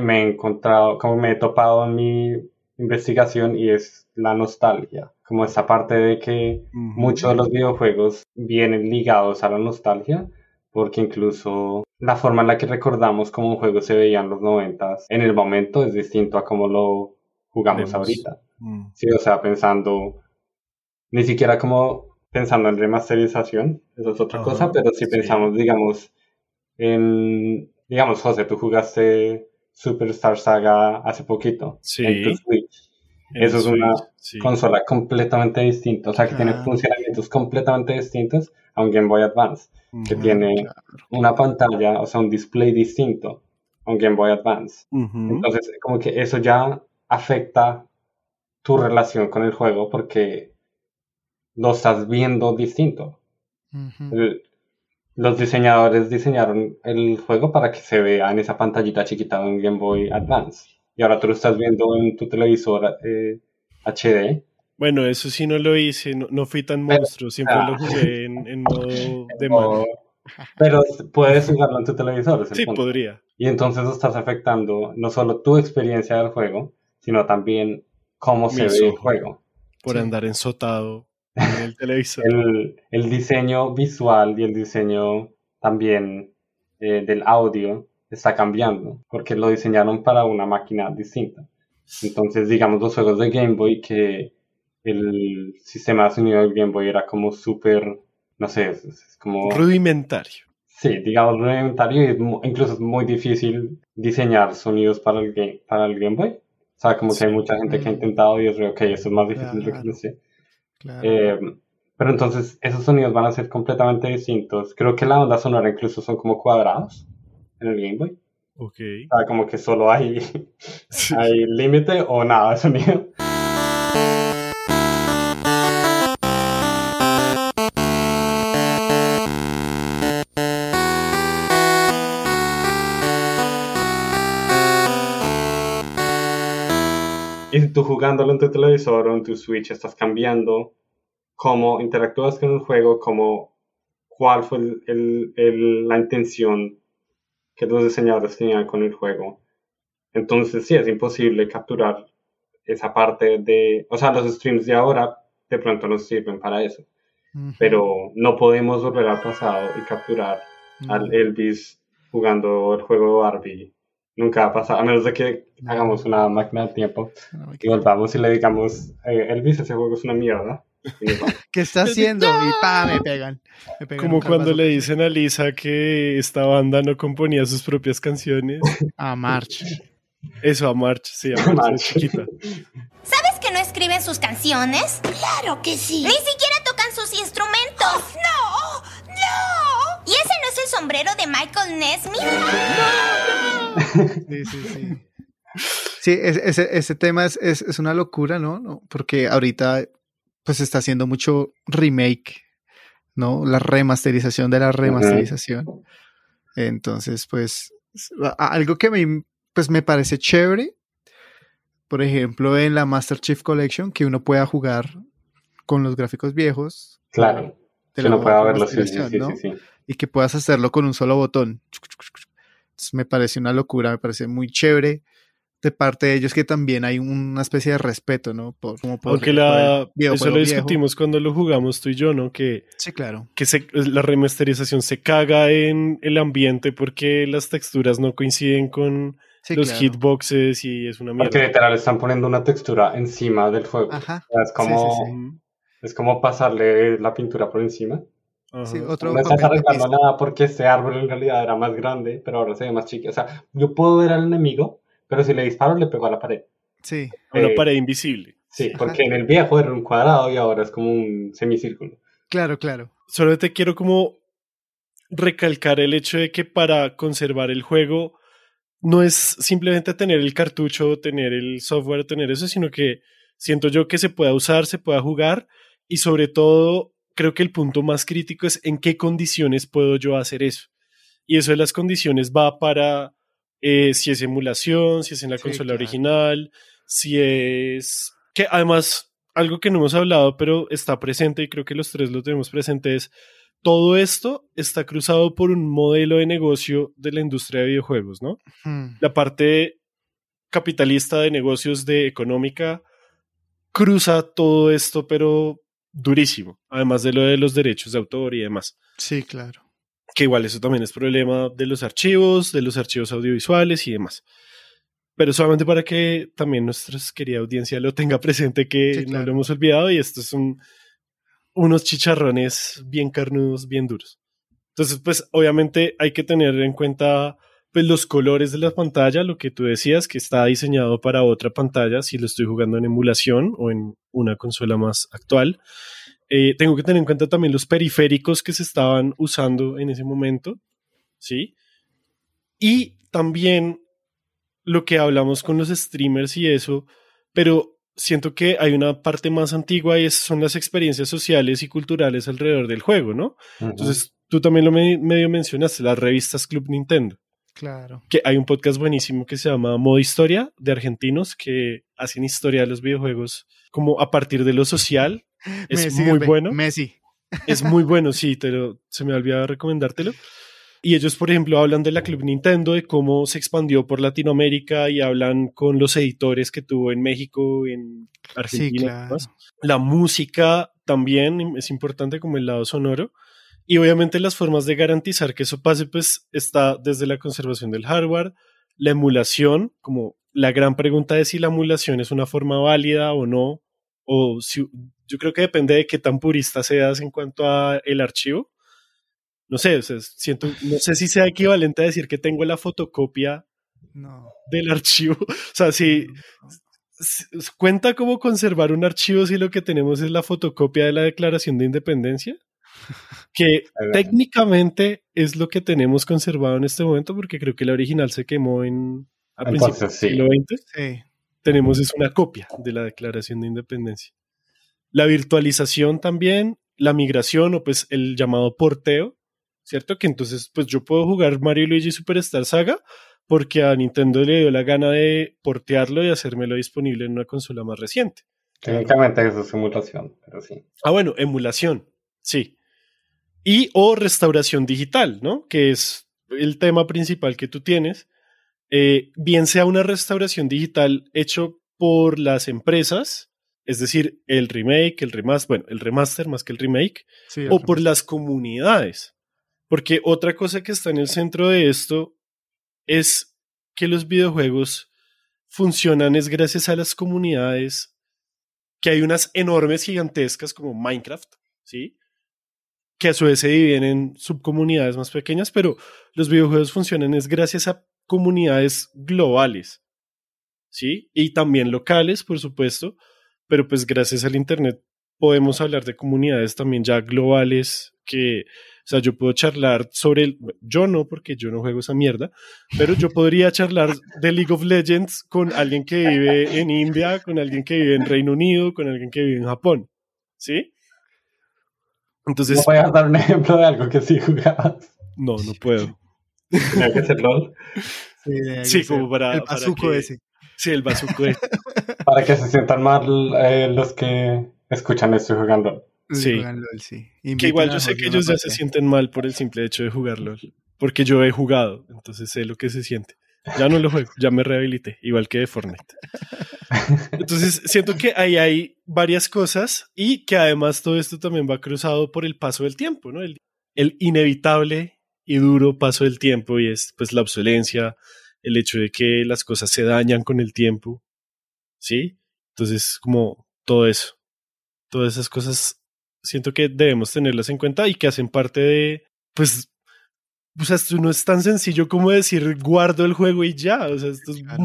me he encontrado, como me he topado en mi investigación y es la nostalgia. Como esta parte de que muchos de los videojuegos vienen ligados a la nostalgia porque incluso la forma en la que recordamos cómo un juego se veía en los noventas en el momento es distinto a cómo lo jugamos Vemos. ahorita. Mm. Sí, o sea, pensando, ni siquiera como pensando en remasterización, eso es otra cosa, pero si sí. pensamos, digamos, en, digamos, José, tú jugaste Superstar Saga hace poquito Sí. en tu Switch. Eso es una sí. consola completamente distinta, o sea, que tiene Claro. funcionamientos completamente distintos a un Game Boy Advance, que tiene claro. una pantalla, o sea, un display distinto a un Game Boy Advance. Entonces, como que eso ya afecta tu relación con el juego porque lo estás viendo distinto. El- los diseñadores diseñaron el juego para que se vea en esa pantallita chiquita de un Game Boy Advance. Y ahora tú lo estás viendo en tu televisor eh, HD. Bueno, eso sí no lo hice, no, no fui tan monstruo, siempre ah. lo jugué en, en modo de mano. pero puedes jugarlo en tu televisor. Sí, punto. podría. Y entonces estás afectando no solo tu experiencia del juego, sino también cómo se ve el juego. por Sí. andar ensotado en el televisor. el, el diseño visual y el diseño también eh, del audio está cambiando porque lo diseñaron para una máquina distinta. Entonces, digamos, los juegos de Game Boy que el sistema de sonido del Game Boy era como súper, no sé, es, es como... Rudimentario. Sí, digamos, rudimentario y incluso es muy difícil diseñar sonidos para el Game, para el Game Boy. O sea, como que hay mucha gente que ha intentado y es ok, esto es más difícil de lo que Claro. pensé. Claro. Eh, pero entonces esos sonidos van a ser completamente distintos. Creo que la onda sonora incluso son como cuadrados en el Game Boy. Ok. O sea, como que solo hay, Sí. hay límite o nada de sonido. Y tú jugándolo en tu televisor o en tu Switch estás cambiando cómo interactúas con el juego, cómo, cuál fue el- el- el- la intención que los diseñadores tenían con el juego. Entonces sí, es imposible capturar esa parte de... O sea, los streams de ahora de pronto nos sirven para eso, Ujú. pero no podemos volver al pasado y capturar No. al Elvis jugando el juego de Barbie. Nunca va a pasar, a menos de que hagamos una máquina de tiempo y volvamos y le digamos, eh, Elvis, ese juego es una mierda. ¿Qué está haciendo? Y pa, me pegan. Me pegan Como cuando le dicen a Lisa que esta banda no componía sus propias canciones. A March. Eso a March, sí, a March, chiquita. ¿Sabes que no escriben sus canciones? Claro que sí. Ni siquiera tocan sus instrumentos. ¡No! ¡No! ¿Y ese no es el sombrero de Michael Nesmith? Sí, sí, sí. Sí, es- ese, ese tema es, es, es una locura, ¿no? ¿no? Porque ahorita pues está haciendo mucho remake, ¿no? La remasterización de la remasterización. Entonces, pues, algo que me, pues, me parece chévere, por ejemplo, en la Master Chief Collection, que uno pueda jugar con los gráficos viejos. Claro, de que la no pueda nueva verlo, sí, sí, ¿no? sí. y que puedas hacerlo con un solo botón. Entonces, me parece una locura, me parece muy chévere de parte de ellos que también hay una especie de respeto, ¿no? Por, como por, Aunque por la, el videojuego eso lo viejo. discutimos cuando lo jugamos tú y yo, ¿no? Que, Sí, claro. que se- la remasterización se caga en el ambiente porque las texturas no coinciden con Sí, los claro. hitboxes y es una Porque mierda. literal están poniendo una textura encima del juego. Ajá. O sea, es como, Sí, sí, sí. Ujú. es como pasarle la pintura por encima. Sí, otro No estás arreglando nada porque este árbol en realidad era más grande, pero ahora se ve más chiquito. O sea, yo puedo ver al enemigo, pero si le disparo le pego a la pared. Sí, Una Eh, pared invisible. Sí, porque en el viejo era un cuadrado y ahora es como un semicírculo. claro, claro. Solo te quiero como recalcar el hecho de que para conservar el juego no es simplemente tener el cartucho, tener el software, tener eso, sino que siento yo que se pueda usar, se pueda jugar y sobre todo creo que el punto más crítico es en qué condiciones puedo yo hacer eso. Y eso de las condiciones va para eh, si es emulación, si es en la Sí, consola claro. original, si es... Que además, algo que no hemos hablado, pero está presente y creo que los tres lo tenemos presente es... Todo esto está cruzado por un modelo de negocio de la industria de videojuegos, ¿no? Hmm. la parte capitalista de negocios de económica cruza todo esto, pero durísimo, además de lo de los derechos de autor y demás. Sí, claro. Que igual eso también es problema de los archivos, de los archivos audiovisuales y demás. Pero solamente para que también nuestra querida audiencia lo tenga presente que Sí, no claro. lo hemos olvidado y estos son unos chicharrones bien carnudos, bien duros. Entonces, pues obviamente hay que tener en cuenta pues los colores de la pantalla, lo que tú decías, que está diseñado para otra pantalla si lo estoy jugando en emulación o en una consola más actual. Eh, tengo que tener en cuenta también los periféricos que se estaban usando en ese momento, ¿sí? Y también lo que hablamos con los streamers y eso, pero siento que hay una parte más antigua y es, son las experiencias sociales y culturales alrededor del juego, ¿no? Ujú. Entonces, tú también lo me- medio mencionaste, las revistas Club Nintendo, Claro. que hay un podcast buenísimo que se llama Modo Historia de argentinos que hacen historia de los videojuegos como a partir de lo social. Es Messi, muy bueno. Messi. Es muy bueno, sí, pero se me olvidaba recomendártelo. Y ellos, por ejemplo, hablan de la Club Nintendo, de cómo se expandió por Latinoamérica y hablan con los editores que tuvo en México, en Argentina. Sí, claro. La música también es importante como el lado sonoro. Y obviamente las formas de garantizar que eso pase, pues está desde la conservación del hardware, la emulación, como la gran pregunta de si la emulación es una forma válida o no, o si, yo creo que depende de qué tan purista seas en cuanto a el archivo. No sé, o sea, siento, no sé si sea equivalente a decir que tengo la fotocopia No. del archivo. O sea, si, si- cuenta cómo conservar un archivo si lo que tenemos es la fotocopia de la Declaración de Independencia, que técnicamente es lo que tenemos conservado en este momento, porque creo que la original se quemó en a principios del Entonces, sí. siglo XX Sí. tenemos es una copia de la Declaración de Independencia. La virtualización también, la migración o pues el llamado porteo, ¿cierto? Que entonces pues yo puedo jugar Mario y Luigi Superstar Saga porque a Nintendo le dio la gana de portearlo y hacérmelo disponible en una consola más reciente. Técnicamente eso es simulación, pero sí. Ah, bueno, emulación, sí. Y o restauración digital, ¿no? Que es el tema principal que tú tienes. Eh, bien sea una restauración digital hecho por las empresas, es decir, el remake, el remaster, bueno, el remaster más que el remake, sí, o por las comunidades. Porque otra cosa que está en el centro de esto es que los videojuegos funcionan es gracias a las comunidades, que hay unas enormes, gigantescas como Minecraft, ¿sí? Que a su vez se dividen en subcomunidades más pequeñas, pero los videojuegos funcionan es gracias a comunidades globales, ¿sí? Y también locales, por supuesto, pero pues gracias al Internet podemos hablar de comunidades también ya globales que, o sea, yo puedo charlar sobre el, yo no, porque yo no juego esa mierda, pero yo podría charlar de League of Legends con alguien que vive en India, con alguien que vive en Reino Unido, con alguien que vive en Japón, ¿sí? Entonces, ¿No podías dar un ejemplo de algo que sí jugabas? no, no puedo. Tenía que ser LOL. Sí, ser como para- El bazuco que- ese. Sí, el bazuco es. Para que se sientan mal eh, los que escuchan esto y juegan LOL. Sí. LOL, sí. Que igual yo sé que ellos ya se sienten mal por el simple hecho de jugar LOL. Porque yo he jugado, entonces sé lo que se siente. Ya no lo juego, ya me rehabilité, igual que de Fortnite. Entonces siento que ahí hay varias cosas y que además todo esto también va cruzado por el paso del tiempo, ¿no? El, el inevitable y duro paso del tiempo y es pues la obsolencia, el hecho de que las cosas se dañan con el tiempo, ¿sí? Entonces como todo eso, todas esas cosas siento que debemos tenerlas en cuenta y que hacen parte de, pues, o sea, esto no es tan sencillo como decir guardo el juego y ya, o sea, esto es Claro.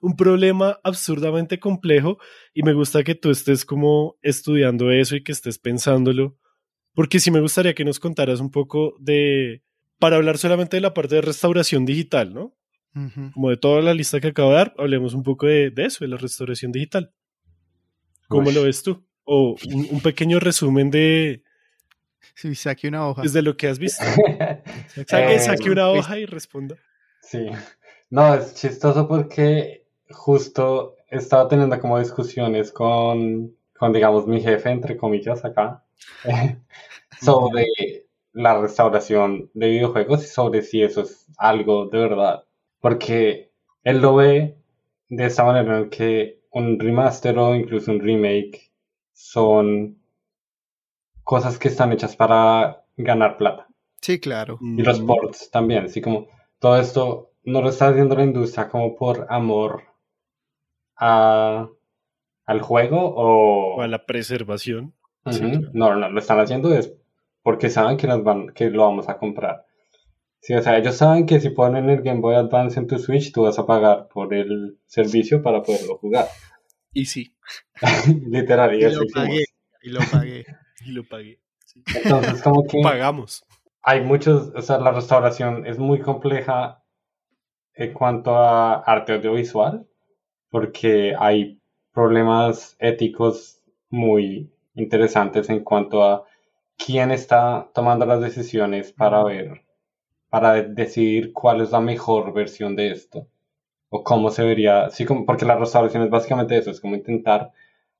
un problema absurdamente complejo y me gusta que tú estés como estudiando eso y que estés pensándolo, porque sí me gustaría que nos contaras un poco de, para hablar solamente de la parte de restauración digital, ¿no? Como de toda la lista que acabo de dar, hablemos un poco de, de eso, de la restauración digital. ¿Cómo Uy. lo ves tú? O un, un pequeño resumen de Sí, saque una hoja. Desde lo que has visto. Eh, Saque, saque una hoja y responda. Sí. No, es chistoso porque justo he estado teniendo como discusiones con, con digamos, mi jefe, entre comillas, acá, sobre la restauración de videojuegos y sobre si eso es algo de verdad. Porque él lo ve de esta manera en que un remaster o incluso un remake son cosas que están hechas para ganar plata. Sí, claro. Y los Mm, ports también, así como todo esto no lo está haciendo la industria como por amor a, al juego o... O a la preservación. Ujú, Sí, claro. No, no, lo están haciendo es porque saben que, nos van, que lo vamos a comprar. Sí, o sea, ellos saben que si ponen el Game Boy Advance en tu Switch, tú vas a pagar por el servicio para poderlo jugar. Y sí, Literal, y Y lo pagué. Y lo pagué. y lo pagué. Sí. Entonces, como que Pagamos. hay muchos, o sea, la restauración es muy compleja en cuanto a arte audiovisual, porque hay problemas éticos muy interesantes en cuanto a quién está tomando las decisiones para ver, para de- decidir cuál es la mejor versión de esto, o cómo se vería, sí, como, porque la restauración es básicamente eso, es como intentar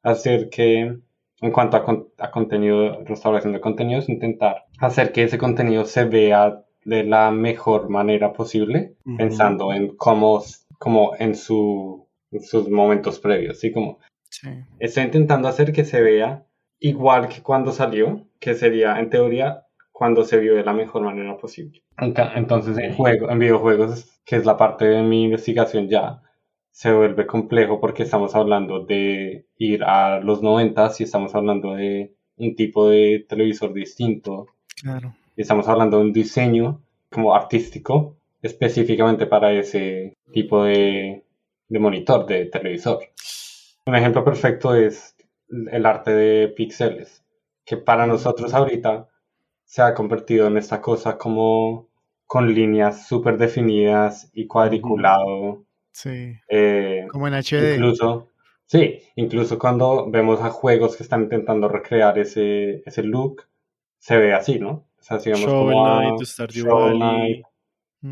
hacer que, en cuanto a, con- a contenido, restauración de contenidos, intentar hacer que ese contenido se vea de la mejor manera posible, Ujú. pensando en cómo, como en, su, en sus momentos previos, ¿sí? Como Sí. está intentando hacer que se vea igual que cuando salió, que sería en teoría cuando se vio de la mejor manera posible. Entonces en juego, en videojuegos, que es la parte de mi investigación ya, se vuelve complejo porque estamos hablando de ir a los 90 y estamos hablando de un tipo de televisor distinto Claro. y estamos hablando de un diseño como artístico específicamente para ese tipo de, de monitor, de televisor. Un ejemplo perfecto es el arte de píxeles, que para nosotros ahorita se ha convertido en esta cosa como con líneas súper definidas y cuadriculado. Sí. eh, Como en HD. Incluso, sí, incluso cuando vemos a juegos que están intentando recrear ese, ese look, se ve así, ¿no? O sea, si vemos como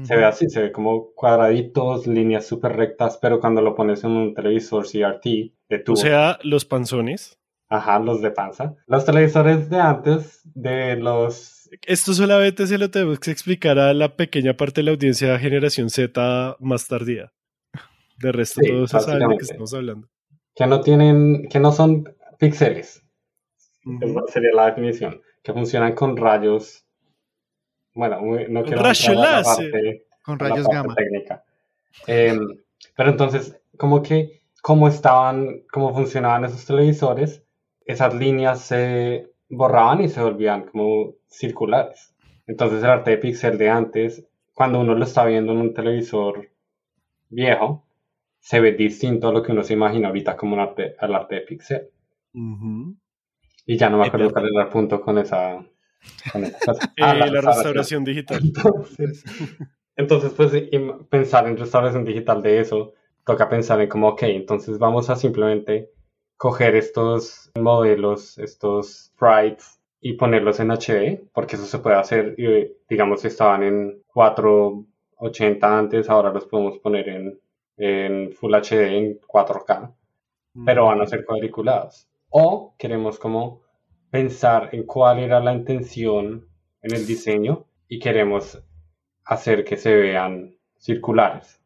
se ve así, se ve como cuadraditos, líneas súper rectas, pero cuando lo pones en un televisor CRT de tubo, O sea, los panzones. Ajá, los de panza, los televisores de antes, de los... Esto solamente se lo tenemos que explicar a la pequeña parte de la audiencia generación Z más tardía. De resto, Sí, todos saben de qué estamos hablando. que no tienen, que no son píxeles, sería la definición, que funcionan con rayos. Bueno, no quiero Rayo parte- Con rayos parte gamma. técnica. Em, pero entonces, como que, cómo estaban, cómo funcionaban esos televisores, esas líneas se borraban y se volvían como circulares. Entonces, el arte de píxel de antes, cuando uno lo está viendo en un televisor viejo, se ve distinto a lo que uno se imagina ahorita como un arte, al arte de píxel. Ujú. Y ya no me acuerdo cuál era el punto con esa. Con esa cosa. Eh, Ah, la restauración digital. Entonces, entonces, pues pensar en restauración digital de eso, toca pensar en como, ok, entonces vamos a simplemente coger estos modelos, estos sprites y ponerlos en HD, porque eso se puede hacer, digamos, si estaban en 480 antes, ahora los podemos poner en, en Full HD, en 4K pero van a ser cuadriculados. O queremos como pensar en cuál era la intención en el diseño y queremos hacer que se vean circulares,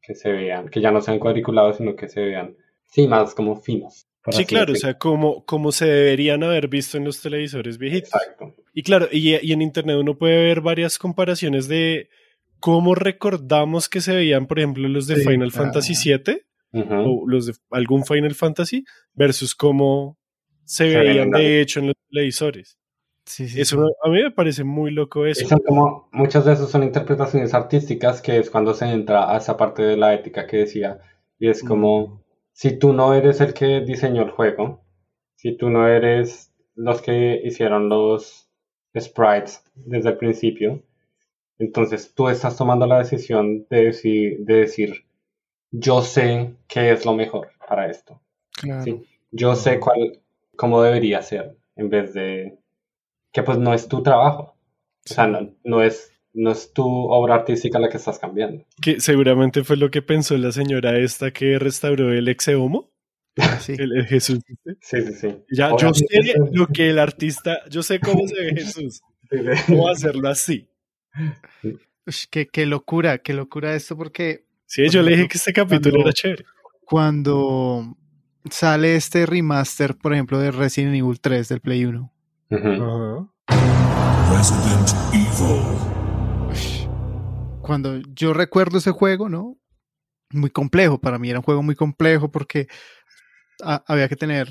que se vean, que ya no sean cuadriculados, sino que se vean, sí, más como finos. Sí, claro, o sea, como, como se deberían haber visto en los televisores viejitos. Exacto. Y claro, y, y en internet uno puede ver varias comparaciones de cómo recordamos que se veían, por ejemplo, los de Sí, Final claro. Fantasy VII o los de algún Final Fantasy versus cómo se, veían de hecho en los televisores. Sí, sí, Eso sí. a mí me parece muy loco eso. son como, muchas esas son interpretaciones artísticas, que es cuando se entra a esa parte de la ética que decía, y es como, si tú no eres el que diseñó el juego, si tú no eres los que hicieron los sprites desde el principio, entonces tú estás tomando la decisión de decir, de decir yo sé qué es lo mejor para esto. Claro. Sí. Yo sé cuál, cómo debería ser, en vez de que pues no es tu trabajo. O sea, no, no es, no es tu obra artística la que estás cambiando. Que seguramente fue lo que pensó la señora esta que restauró el ex homo, Sí. el, el Jesús. Sí, sí, sí. Ya, yo sé lo que el artista, yo sé cómo se ve Jesús. ¿Cómo hacerlo así? Ush, qué, qué locura, qué locura esto porque Sí, yo le dije que este capítulo Cuando- era chévere. cuando sale este remaster, por ejemplo, de Resident Evil 3 del Play 1, Ujú. Ajá. Resident Evil. Cuando yo recuerdo ese juego, ¿no? Muy complejo, para mí era un juego muy complejo porque ha- había que tener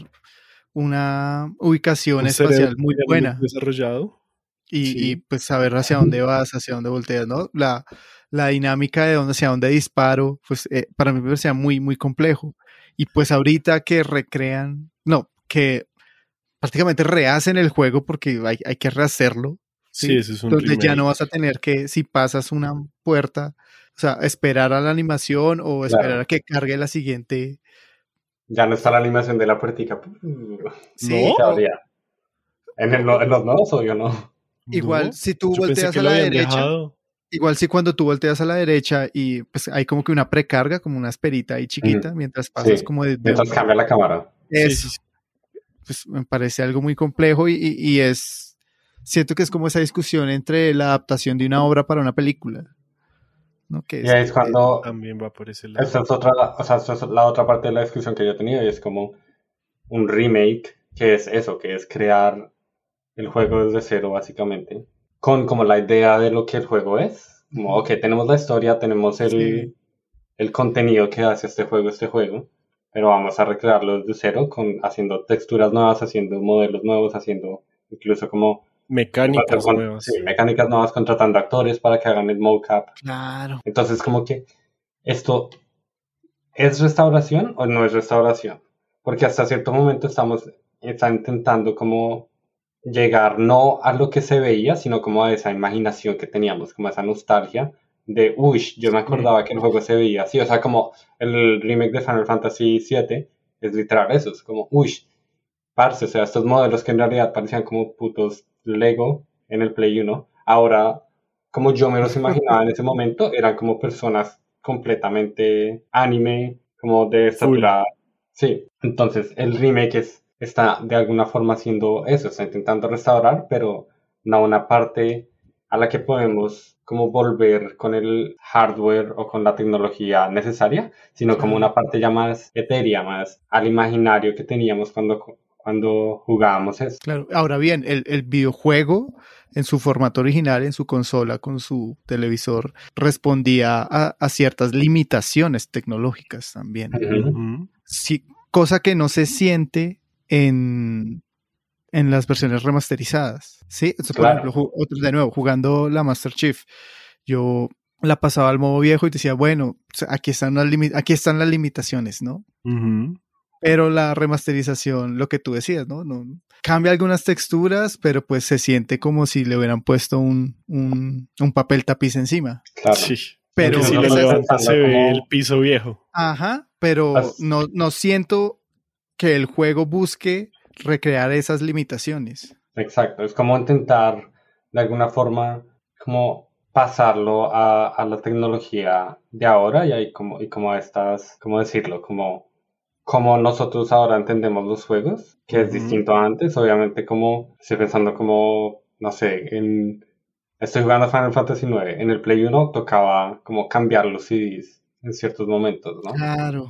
una ubicación Un espacial muy buena desarrollado. y, sí. y, pues saber hacia dónde vas, hacia dónde volteas, ¿no? La, la dinámica de dónde hacia dónde disparo, pues eh, para mí me parecía muy, muy complejo. Y pues ahorita que recrean, no, que prácticamente rehacen el juego porque hay, hay que rehacerlo, Sí, Sí, ese es un donde ya no vas a tener que, si pasas una puerta, o sea, esperar a la animación o esperar Claro. a que cargue la siguiente. Ya no está la animación de la puertica. Sí, ¿No? Se abría. En, el, en los nuevos, obvio no. Igual No, si tú yo volteas a la derecha, dejado. igual si cuando tú volteas a la derecha y pues hay como que una precarga, como una esperita ahí chiquita, mientras pasas Sí, como de, de Mientras cambia la cámara. Sí, eso, sí, sí. pues me parece algo muy complejo y, y- y es, siento que es como esa discusión entre la adaptación de una obra para una película. ¿no? Que Y es- ahí es cuando También va por ese lado. Esta es otra, o sea, esta es la otra parte de la discusión que yo he tenido y es como un remake, que es eso, que es crear el juego desde cero básicamente, con como la idea de lo que el juego es. Como, ok, tenemos la historia, tenemos el, Sí. el contenido que hace este juego, este juego, pero vamos a recrearlo desde cero, con, haciendo texturas nuevas, haciendo modelos nuevos, haciendo incluso como Mecánicas con- nuevas. sí, mecánicas nuevas, contratando actores para que hagan el mocap. Claro. Entonces, como que esto es restauración o no es restauración, porque hasta cierto momento estamos está intentando como llegar no a lo que se veía, sino como a esa imaginación que teníamos, como a esa nostalgia de, uy, yo me acordaba que el juego se veía así, o sea, como el remake de Final Fantasy VII es literal eso, es como, uy, parce, o sea, estos modelos que en realidad parecían como putos Lego en el Play 1, ahora como yo me los imaginaba en ese momento, eran como personas completamente anime, como de estatura. Sí, entonces el remake es, está de alguna forma haciendo eso, está intentando restaurar, pero no una parte a la que podemos como volver con el hardware o con la tecnología necesaria, sino como una parte ya más etérea, más al imaginario que teníamos cuando, cuando jugábamos eso. Claro. Ahora bien, el, el videojuego en su formato original, en su consola, con su televisor, respondía a, a ciertas limitaciones tecnológicas también. Sí, cosa que no se siente en, en las versiones remasterizadas. Sí, Entonces, por ejemplo, otro- de nuevo, jugando la Master Chief, yo la pasaba al modo viejo y decía, bueno, aquí están las, limi- aquí están las limitaciones, ¿no? Ujú. Pero la remasterización, lo que tú decías, ¿no? no cambia algunas texturas, pero pues se siente como si le hubieran puesto un, un, un papel tapiz encima. Claro. Sí. Pero, si no lo se ve como- el piso viejo. ajá, pero no, no siento que el juego busque recrear esas limitaciones. Exacto, es como intentar de alguna forma como pasarlo a, a la tecnología de ahora y, ahí como, y como estas, ¿cómo decirlo? Como, como nosotros ahora entendemos los juegos, que es distinto a antes, obviamente como, estoy pensando como, no sé, en, estoy jugando Final Fantasy IX, en el Play 1 tocaba como cambiar los CDs en ciertos momentos, ¿no? Claro.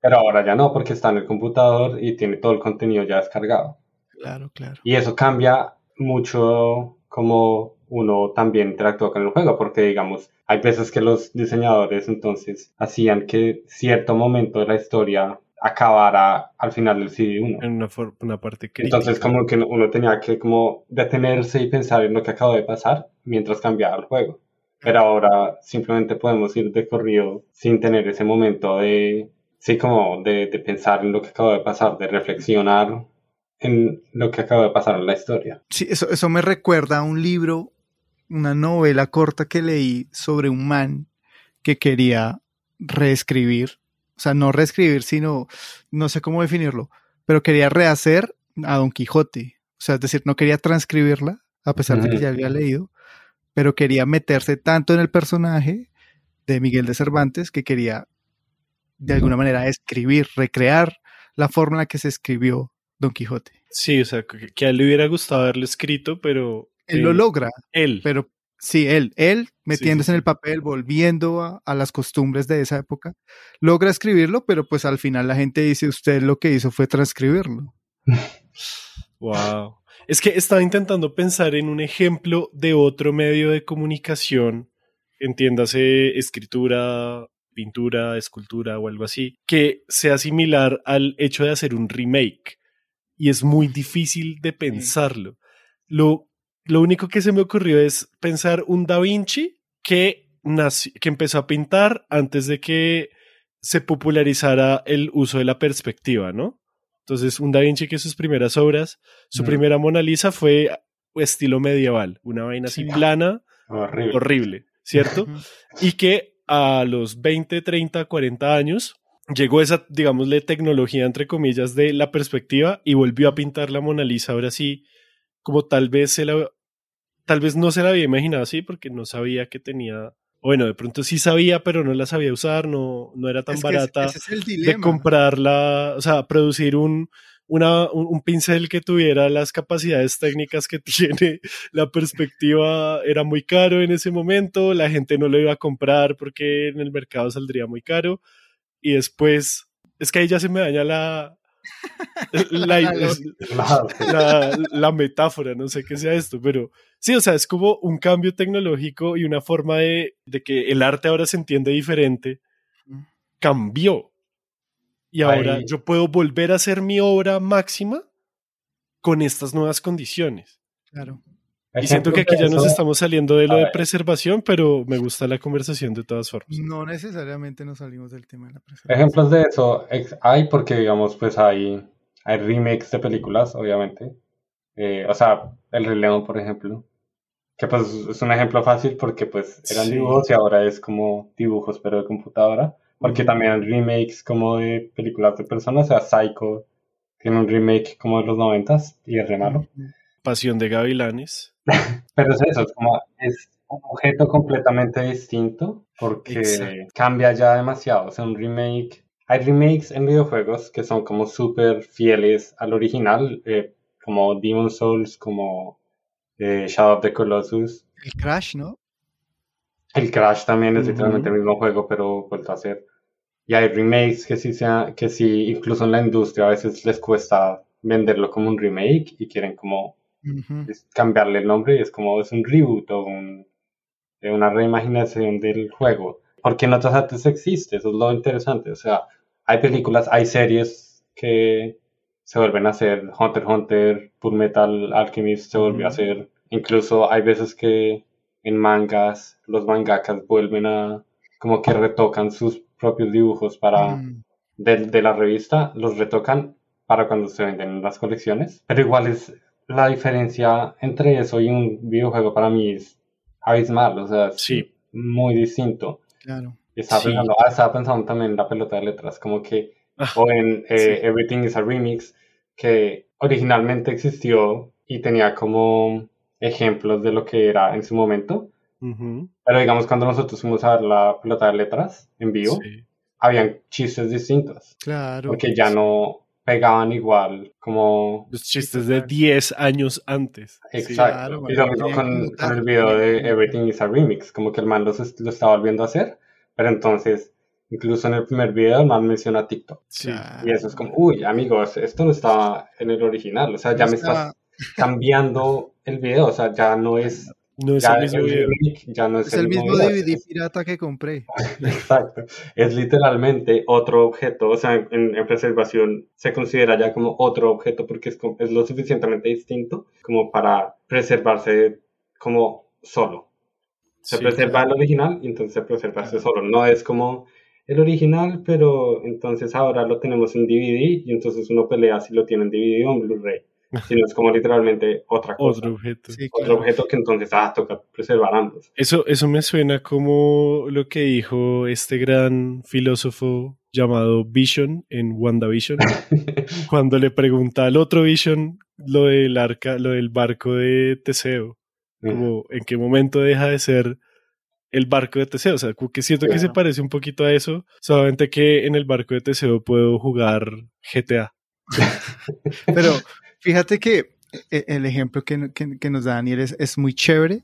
Pero ahora ya no, porque está en el computador y tiene todo el contenido ya descargado. claro, claro. Y eso cambia mucho como uno también interactúa con el juego, porque digamos, hay veces que los diseñadores entonces hacían que cierto momento de la historia acabara al final del CD1. En una parte crítica. Entonces como que uno tenía que como detenerse y pensar en lo que acaba de pasar mientras cambiaba el juego. Pero ahora simplemente podemos ir de corrido sin tener ese momento de, sí, como de, de pensar en lo que acaba de pasar, de reflexionar en lo que acaba de pasar en la historia. Sí, eso, eso me recuerda a un libro, una novela corta que leí sobre un man que quería reescribir, o sea, no reescribir, sino, no sé cómo definirlo, pero quería rehacer a Don Quijote. o sea, es decir, no quería transcribirla, a pesar de que ya había leído, pero quería meterse tanto en el personaje de Miguel de Cervantes que quería de alguna manera escribir, recrear la forma en la que se escribió Don Quijote. Sí, o sea, que, que a él le hubiera gustado haberlo escrito, pero... Él lo eh, logra, Él. pero sí, él, él metiéndose sí, en sí. el papel, volviendo a, a las costumbres de esa época, logra escribirlo, pero pues al final la gente dice, usted lo que hizo fue transcribirlo. Wow. Es que estaba intentando pensar en un ejemplo de otro medio de comunicación, entiéndase escritura, pintura, escultura o algo así, que sea similar al hecho de hacer un remake. Y es muy difícil de pensarlo. Lo, lo único que se me ocurrió es pensar un Da Vinci que, nació- que empezó a pintar antes de que se popularizara el uso de la perspectiva, ¿no? Entonces, un Da Vinci que sus primeras obras, su primera Mona Lisa fue estilo medieval, una vaina así Sí. plana, Horrible. horrible, ¿cierto? y que a los 20, 30, 40 años llegó esa, digámosle, tecnología, entre comillas, de la perspectiva y volvió a pintar la Mona Lisa ahora sí, como tal vez se la, tal vez no se la había imaginado así porque no sabía que tenía, bueno, de pronto sí sabía, pero no la sabía usar, no, no era tan Es que ese- barata ese es el de comprarla, o sea, producir un, una, un, un pincel que tuviera las capacidades técnicas que tiene la perspectiva era muy caro en ese momento, la gente no lo iba a comprar porque en el mercado saldría muy caro y después, es que ahí ya se me daña la... La, La metáfora, no sé qué sea esto, pero sí, o sea, es como un cambio tecnológico y una forma de, de que el arte ahora se entiende diferente, cambió. Y ahora yo puedo volver a hacer mi obra máxima con estas nuevas condiciones. Claro. Y siento que aquí ya nos estamos saliendo de lo de preservación, pero me gusta la conversación de todas formas. No necesariamente nos salimos del tema de la preservación. Ejemplos de eso hay porque, digamos, pues hay, hay remakes de películas, obviamente. Eh, o sea, El Rey León, por ejemplo. Que pues es un ejemplo fácil porque pues eran Sí. dibujos y ahora es como dibujos pero de computadora. Porque también hay remakes como de películas de personas, o sea, Psycho tiene un remake como de los noventas y es re malo. Pasión de Gavilanes. Pero es eso, es como es un objeto completamente distinto porque Exacto. cambia ya demasiado. O sea, un remake. Hay remakes en videojuegos que son como súper fieles al original, eh, como Demon Souls, como eh, Shadow of the Colossus. El Crash, ¿no? El Crash también es literalmente el mismo juego, pero vuelto a hacer. Y hay remakes que sí, sea, que sí, incluso en la industria a veces les cuesta venderlo como un remake y quieren como Es cambiarle el nombre y es como es un reboot o un, eh, una reimaginación del juego. Porque en otras artes existe, eso es lo interesante. O sea, hay películas, hay series que se vuelven a hacer. Hunter Hunter, Full Metal Alchemist se volvió a Ujú. hacer. Incluso hay veces que en mangas los mangakas vuelven a como que retocan sus propios dibujos para Mm, de, de la revista, los retocan para cuando se venden en las colecciones. Pero igual es la diferencia entre eso y un videojuego para mí es abismal, o sea, es Sí. muy distinto. claro. Estaba, Sí. pensando, ah, estaba pensando también en la pelota de letras, como que, Ah, o en eh, sí. Everything is a Remix, que originalmente existió y tenía como ejemplos de lo que era en su momento. Ujú. Pero digamos, cuando nosotros fuimos a ver la pelota de letras en vivo, Sí. habían chistes distintos Claro. porque ya no pegaban igual como Los chistes de 10 años antes. Sí. exacto claro, y lo mismo con, con el video de Everything is a Remix como que el man lo, estaba volviendo a hacer pero entonces incluso en el primer video el man menciona TikTok Sí. Y eso es como uy amigos esto no estaba en el original o sea ya me estás cambiando el video o sea ya no es No es ya el mismo video. remake, ya no es, Es el mismo DVD pirata que compré. Exacto. Es literalmente otro objeto, o sea, en, en preservación se considera ya como otro objeto porque es, es lo suficientemente distinto como para preservarse como solo. Se Sí, preserva el original y entonces se preserva ese solo. No es como el original, pero entonces ahora lo tenemos en DVD y entonces uno pelea si lo tiene en DVD o en Blu-ray. Sino es como literalmente otra cosa. Otro objeto. Sí, Otro claro. objeto que entonces, ah, toca preservar ambos. Eso, eso me suena como lo que dijo este gran filósofo llamado Vision en WandaVision, cuando le pregunta al otro Vision lo del arca, lo del barco de Teseo, como en qué momento deja de ser el barco de Teseo, o sea, que siento que se parece un poquito a eso, solamente que en el barco de Teseo puedo jugar GTA. Pero fíjate que e- el ejemplo que, que- que nos da Daniel es, es muy chévere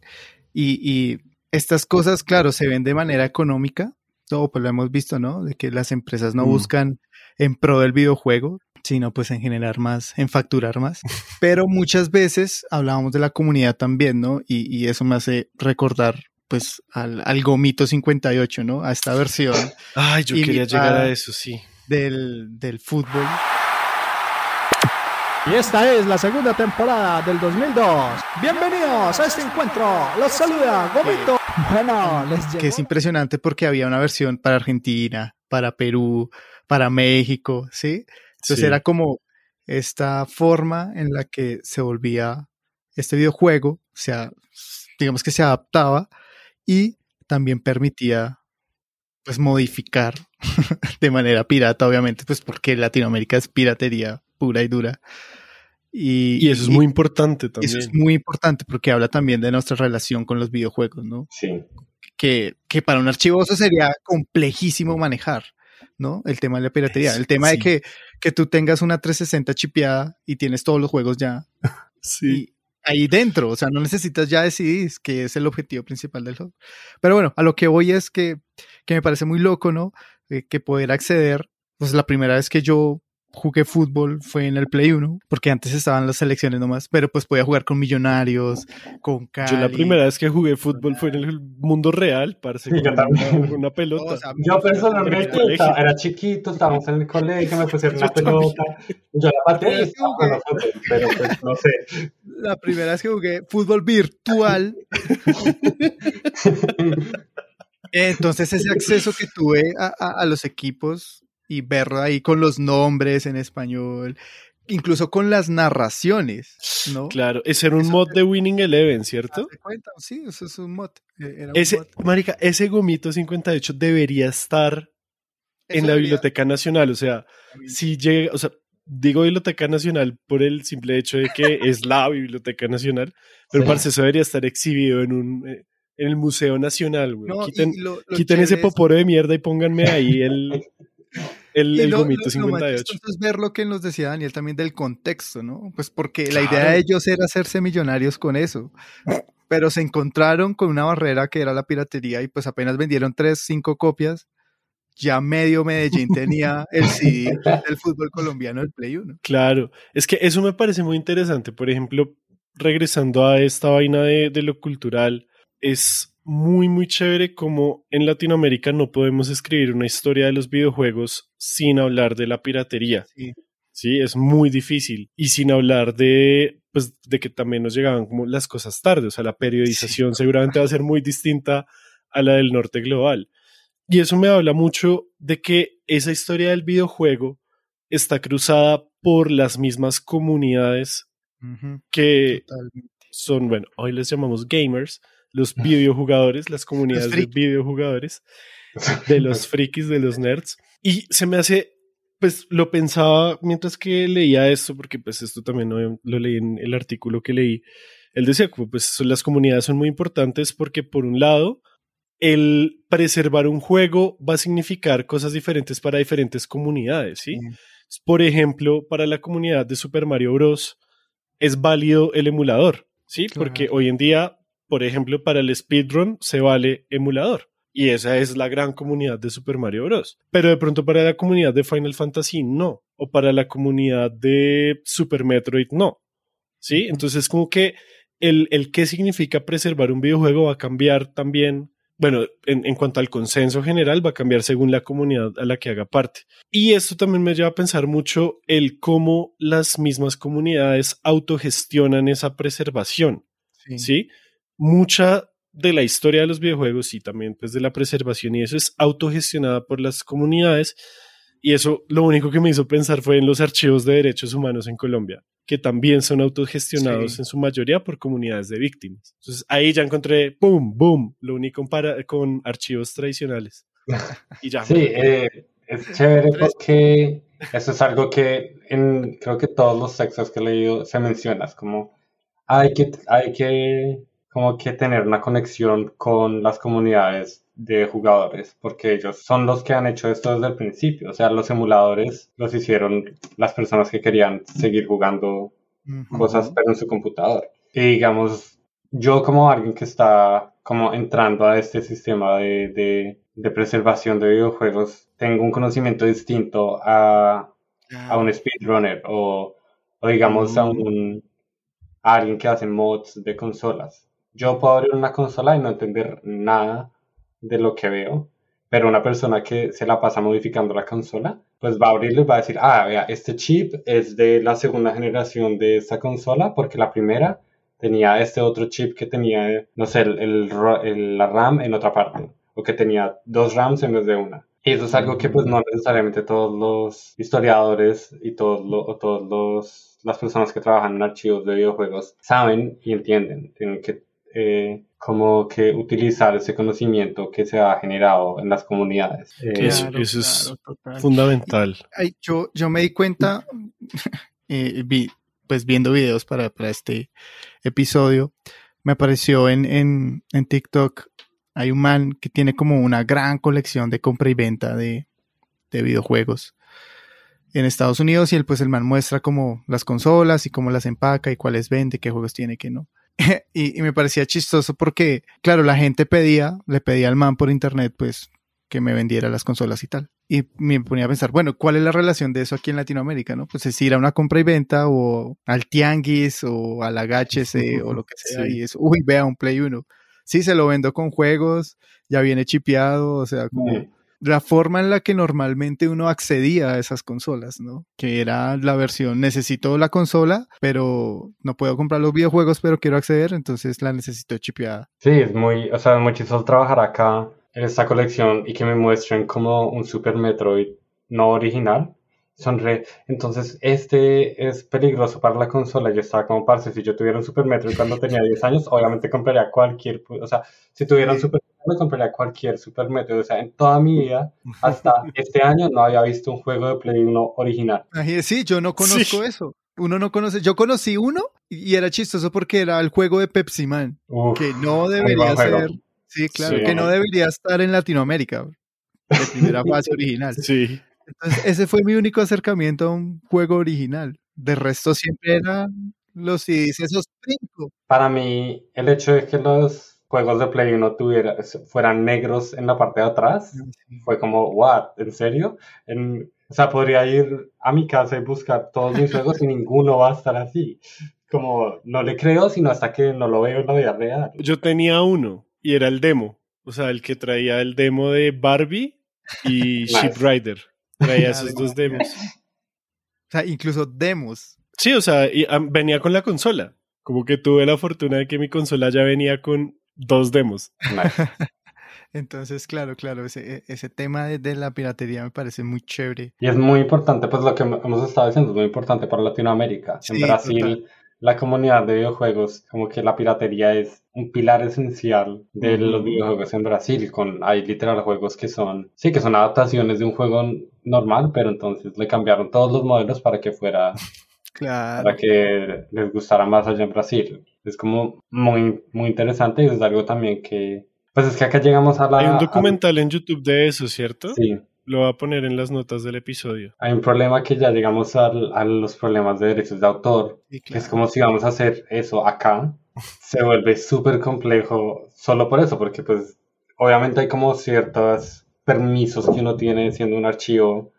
y, y estas cosas, claro, se ven de manera económica, todo pues lo hemos visto, ¿no? De que las empresas no Mm. buscan en pro del videojuego, sino pues en generar más, en facturar más. Pero muchas veces hablábamos de la comunidad también, ¿no? Y, y eso me hace recordar pues al, al Gomito 58, ¿no? A esta versión Ay, yo quería llegar a eso, sí. del, del fútbol. Y esta es la segunda temporada del 2002. Bienvenidos a este encuentro. Los saluda Gomito. Bueno, les que es llegó impresionante porque había una versión para Argentina, para Perú, para México, ¿sí? Entonces Sí. era como esta forma en la que se volvía este videojuego, o sea, digamos que se adaptaba y también permitía pues modificar de manera pirata, obviamente, pues porque Latinoamérica es piratería pura y dura. Y, Y eso es y muy importante también. eso es muy importante porque habla también de nuestra relación con los videojuegos, ¿no? Sí. que, que para un archivo eso sería complejísimo manejar, ¿no? El tema de la piratería, el tema Sí. de que, que tú tengas una 360 chipeada y tienes todos los juegos ya Sí. y ahí dentro, o sea, no necesitas ya decidir que es el objetivo principal del juego. Pero bueno, a lo que voy es que, que me parece muy loco, ¿no? Eh, que poder acceder, pues la primera vez que yo jugué fútbol fue en el Play 1, porque antes estaban las selecciones nomás, pero pues podía jugar con Millonarios, con Cali. Yo la primera vez que jugué fútbol fue en el mundo real, parce, Sí, yo también. una, pelota. O sea, Yo personalmente estaba- era chiquito, estábamos en el colegio, me pusieron una pelota, yo la pateé y estaba con nosotros, pero pues no sé. la primera vez que jugué fútbol virtual. Entonces ese acceso que tuve a, a- a los equipos y verlo ahí con los nombres en español, incluso con las narraciones, ¿no? Claro, ese era un Eso mod de Winning Eleven, ¿cierto? ¿Te cuenta? Sí, eso es un mod. eh, era un Ese, mod. marica, ese gomito 58 debería estar en la debería- Biblioteca Nacional, o sea, si llega, o sea, digo Biblioteca Nacional por el simple hecho de que es la Biblioteca Nacional, pero Sí. parce, eso debería estar exhibido en un eh, en el Museo Nacional, güey. No, quiten y lo- lo quiten ese es- poporo de mierda y pónganme ahí el el, el lo- gomito lo- lo más 58. chistoso es ver lo que nos decía Daniel también del contexto, ¿no? Pues porque la idea de ellos era hacerse millonarios con eso. Pero se encontraron con una barrera que era la piratería y pues apenas vendieron tres, cinco copias. Ya medio Medellín tenía el CD del fútbol colombiano del Play 1. Claro, es que eso me parece muy interesante. Por ejemplo, regresando a esta vaina de, de lo cultural, es muy, muy chévere como en Latinoamérica no podemos escribir una historia de los videojuegos sin hablar de la piratería. Sí. Sí, es muy difícil. Y sin hablar de, pues, de que también nos llegaban como las cosas tarde. O sea, la periodización seguramente va a ser muy distinta a la del norte global. Y eso me habla mucho de que esa historia del videojuego está cruzada por las mismas comunidades que totalmente. son, bueno, hoy les llamamos gamers, los videojugadores, las comunidades de videojugadores, de los frikis, de los nerds. Y se me hace, pues lo pensaba mientras que leía esto, porque pues esto también lo, lo leí en el artículo que leí. Él decía, pues son- las comunidades son muy importantes porque por un lado, el preservar un juego va a significar cosas diferentes para diferentes comunidades, ¿sí? Por ejemplo, para la comunidad de Super Mario Bros. es válido el emulador, ¿sí? Claro. Porque hoy en día, por ejemplo, para el speedrun se vale emulador. Y esa es la gran comunidad de Super Mario Bros. Pero de pronto para la comunidad de Final Fantasy no. O para la comunidad de Super Metroid no. ¿Sí? Entonces como que el, el qué significa preservar un videojuego va a cambiar también. Bueno, en, en cuanto al consenso general, va a cambiar según la comunidad a la que haga parte. Y esto también me lleva a pensar mucho el cómo las mismas comunidades autogestionan esa preservación. Sí. ¿sí? Mucha de la historia de los videojuegos y también pues de la preservación y eso es autogestionada por las comunidades y eso lo único que me hizo pensar fue en los archivos de derechos humanos en Colombia, que también son autogestionados Sí. en su mayoría por comunidades de víctimas. Entonces ahí ya encontré, ¡pum! ¡boom! Lo único para, con archivos tradicionales. Y ya. Sí, eh, es chévere porque eso es algo que en creo que todos los sexos que he leído se menciona, es como hay que, hay que como que tener una conexión con las comunidades de jugadores, porque ellos son los que han hecho esto desde el principio. O sea, los emuladores los hicieron las personas que querían seguir jugando cosas, pero en su computador. Y digamos, yo como alguien que está como entrando a este sistema de, de, de preservación de videojuegos, tengo un conocimiento distinto a, a un speedrunner o, o digamos a un a alguien que hace mods de consolas. Yo puedo abrir una consola y no entender nada de lo que veo, pero una persona que se la pasa modificando la consola, pues va a abrirlo y va a decir, ah, vea, este chip es de la segunda generación de esta consola porque la primera tenía este otro chip que tenía, no sé, el, el, la RAM en otra parte, o que tenía dos RAMs en vez de una. Y eso es algo que pues no necesariamente todos los historiadores y todos, lo, todos los las personas que trabajan en archivos de videojuegos saben y entienden. Tienen que eh, como que utilizar ese conocimiento que se ha generado en las comunidades. Eh, eso, es fundamental. yo, yo me di cuenta, eh, pues viendo videos para, para, este episodio, me apareció en, en, en TikTok, hay un man que tiene como una gran colección de compra y venta de, de videojuegos en Estados Unidos y él pues el man muestra como las consolas y cómo las empaca y cuáles vende, qué juegos tiene, qué no. y, me parecía chistoso porque, claro, la gente pedía, le pedía al man por internet pues que me vendiera las consolas y tal. Y me ponía a pensar, bueno, ¿cuál es la relación de eso aquí en Latinoamérica? ¿no? Pues es ir a una compra y venta o al tianguis o al agáchese o lo que sea y es, uy, vea un Play 1. Sí, se lo vendo con juegos, ya viene chipeado, o sea, como la forma en la que normalmente uno accedía a esas consolas, ¿no? Que era la versión, necesito la consola, pero no puedo comprar los videojuegos, pero quiero acceder, entonces la necesito chipeada. Sí, es muy, o sea, muy chistoso trabajar acá en esta colección y que me muestren como un Super Metroid no original. Son Entonces, este es peligroso para la consola. Yo estaba como, parce, si yo tuviera un Super Metroid cuando tenía 10 años, obviamente compraría cualquier, o sea, si tuviera un Super me compraría cualquier Super Metroid. O sea, en toda mi vida, hasta este año, no había visto un juego de Play 1 original. Sí, yo no conozco eso. Uno no conoce. Yo conocí uno y era chistoso porque era el juego de Pepsi Man, que no debería ser. Sí, claro, que no debería estar en Latinoamérica. De primera fase original. Sí. Entonces, ese fue mi único acercamiento a un juego original. De resto, siempre eran los CDs esos cinco. Para mí, el hecho de que los juegos de Play 1 tuviera, fueran negros en la parte de atrás. Ah, Fue como, what, ¿en serio? o sea, podría ir a mi casa y buscar todos mis juegos y ninguno va a estar así. Como, no le creo, sino hasta que no lo veo en la vida real. Yo tenía uno y era el demo. O sea, el que traía el demo de Barbie y Ship Rider. Traía esos dos demos. O sea, incluso demos. Sí, o sea, venía con la consola. Como que tuve la fortuna de que mi consola ya venía con dos demos. Entonces, claro, claro, ese, e, ese tema de, la piratería me parece muy chévere. Y es muy importante, pues lo que hemos estado diciendo es muy importante para Latinoamérica. en Brasil, la comunidad de videojuegos, como que la piratería es un pilar esencial de los videojuegos en Brasil. Con, hay literal juegos que son, sí, que son adaptaciones de un juego normal, pero entonces le cambiaron todos los modelos para que fuera para que les gustara más allá en Brasil. Es como muy, muy interesante y es algo también que... Pues es que acá llegamos a la... Hay un documental en YouTube de eso, ¿cierto? Sí. Lo voy a poner en las notas del episodio. Hay un problema que ya llegamos a, a los problemas de derechos de autor. Es como si vamos a hacer eso acá. Se vuelve súper complejo solo por eso, porque pues obviamente hay como ciertos permisos que uno tiene siendo un archivo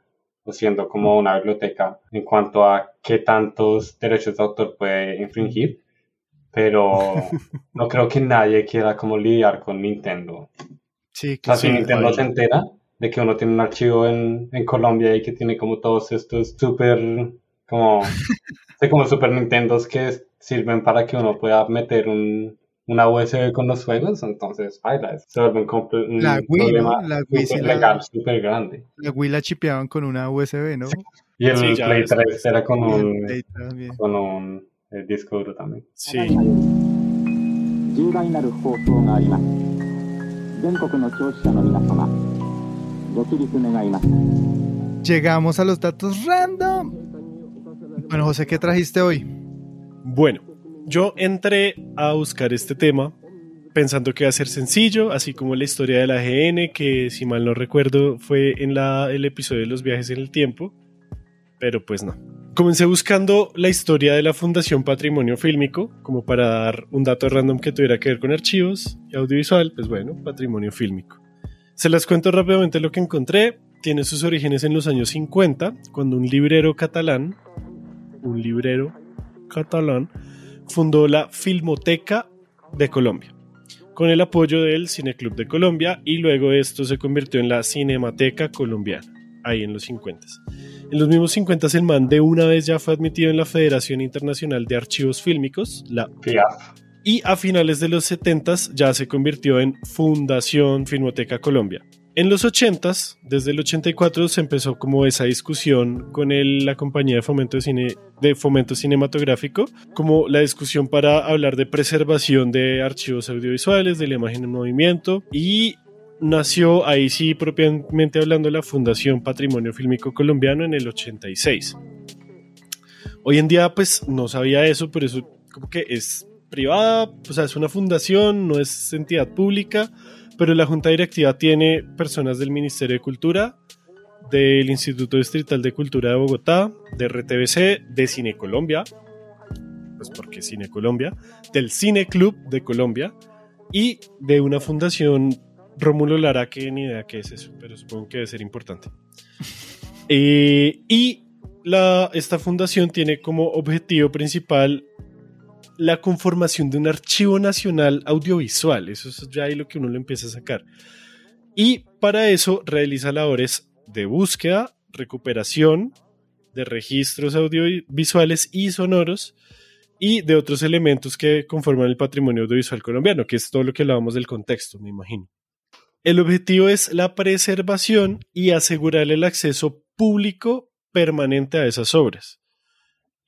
siendo como una biblioteca en cuanto a qué tantos derechos de autor puede infringir, pero no creo que nadie quiera como lidiar con Nintendo. Sí, claro. si Nintendo se entera de que uno tiene un archivo en, en Colombia y que tiene como todos estos súper, como, como Super Nintendos que sirven para que uno pueda meter un, una USB con los juegos, entonces baila, se vuelve un, la Wii, problema la Wii legal súper grande. La Wii la chipeaban con una USB, ¿no? Y el Play 3 era con un, con un eh, disco duro también. Sí. 重大なる放送があります全国の聴取者の皆様ご起立願います llegamos a los datos random. Bueno, José, ¿qué trajiste hoy? Bueno, yo entré a buscar este tema pensando que iba a ser sencillo, así como la historia de la GN, que si mal no recuerdo fue en la, el episodio de los viajes en el tiempo, pero pues no. Comencé buscando la historia de la Fundación Patrimonio Fílmico, como para dar un dato random que tuviera que ver con archivos y audiovisual, pues bueno, patrimonio fílmico. Se las cuento rápidamente lo que encontré. Tiene sus orígenes en los años 50, cuando un librero catalán, un librero catalán, fundó la Filmoteca de Colombia, con el apoyo del Cineclub de Colombia, y luego esto se convirtió en la Cinemateca Colombiana, ahí en los 50. En los mismos 50 el man de una vez ya fue admitido en la Federación Internacional de Archivos Fílmicos, la FIAF. y a finales de los 70 ya se convirtió en Fundación Filmoteca Colombia. En los 80s, desde el 84, se empezó como esa discusión con la compañía de fomento, cine, de fomento cinematográfico, como la discusión para hablar de preservación de archivos audiovisuales, de la imagen en movimiento, y nació ahí sí propiamente hablando la Fundación Patrimonio Fílmico Colombiano en el 86. Hoy en día pues no sabía eso, pero eso como que es privada, o sea, es una fundación, no es entidad pública, pero la junta directiva tiene personas del Ministerio de Cultura, del Instituto Distrital de Cultura de Bogotá, de RTBC, de Cine Colombia, pues porque Cine Colombia, del Cine Club de Colombia y de una fundación Rómulo Lara, que ni idea qué es eso, pero supongo que debe ser importante. Eh, y la, esta fundación tiene como objetivo principal la conformación de un archivo nacional audiovisual. Eso es ya ahí lo que uno le empieza a sacar. Y para eso realiza labores de búsqueda, recuperación de registros audiovisuales y sonoros y de otros elementos que conforman el patrimonio audiovisual colombiano, que es todo lo que hablábamos del contexto, me imagino. El objetivo es la preservación y asegurar el acceso público permanente a esas obras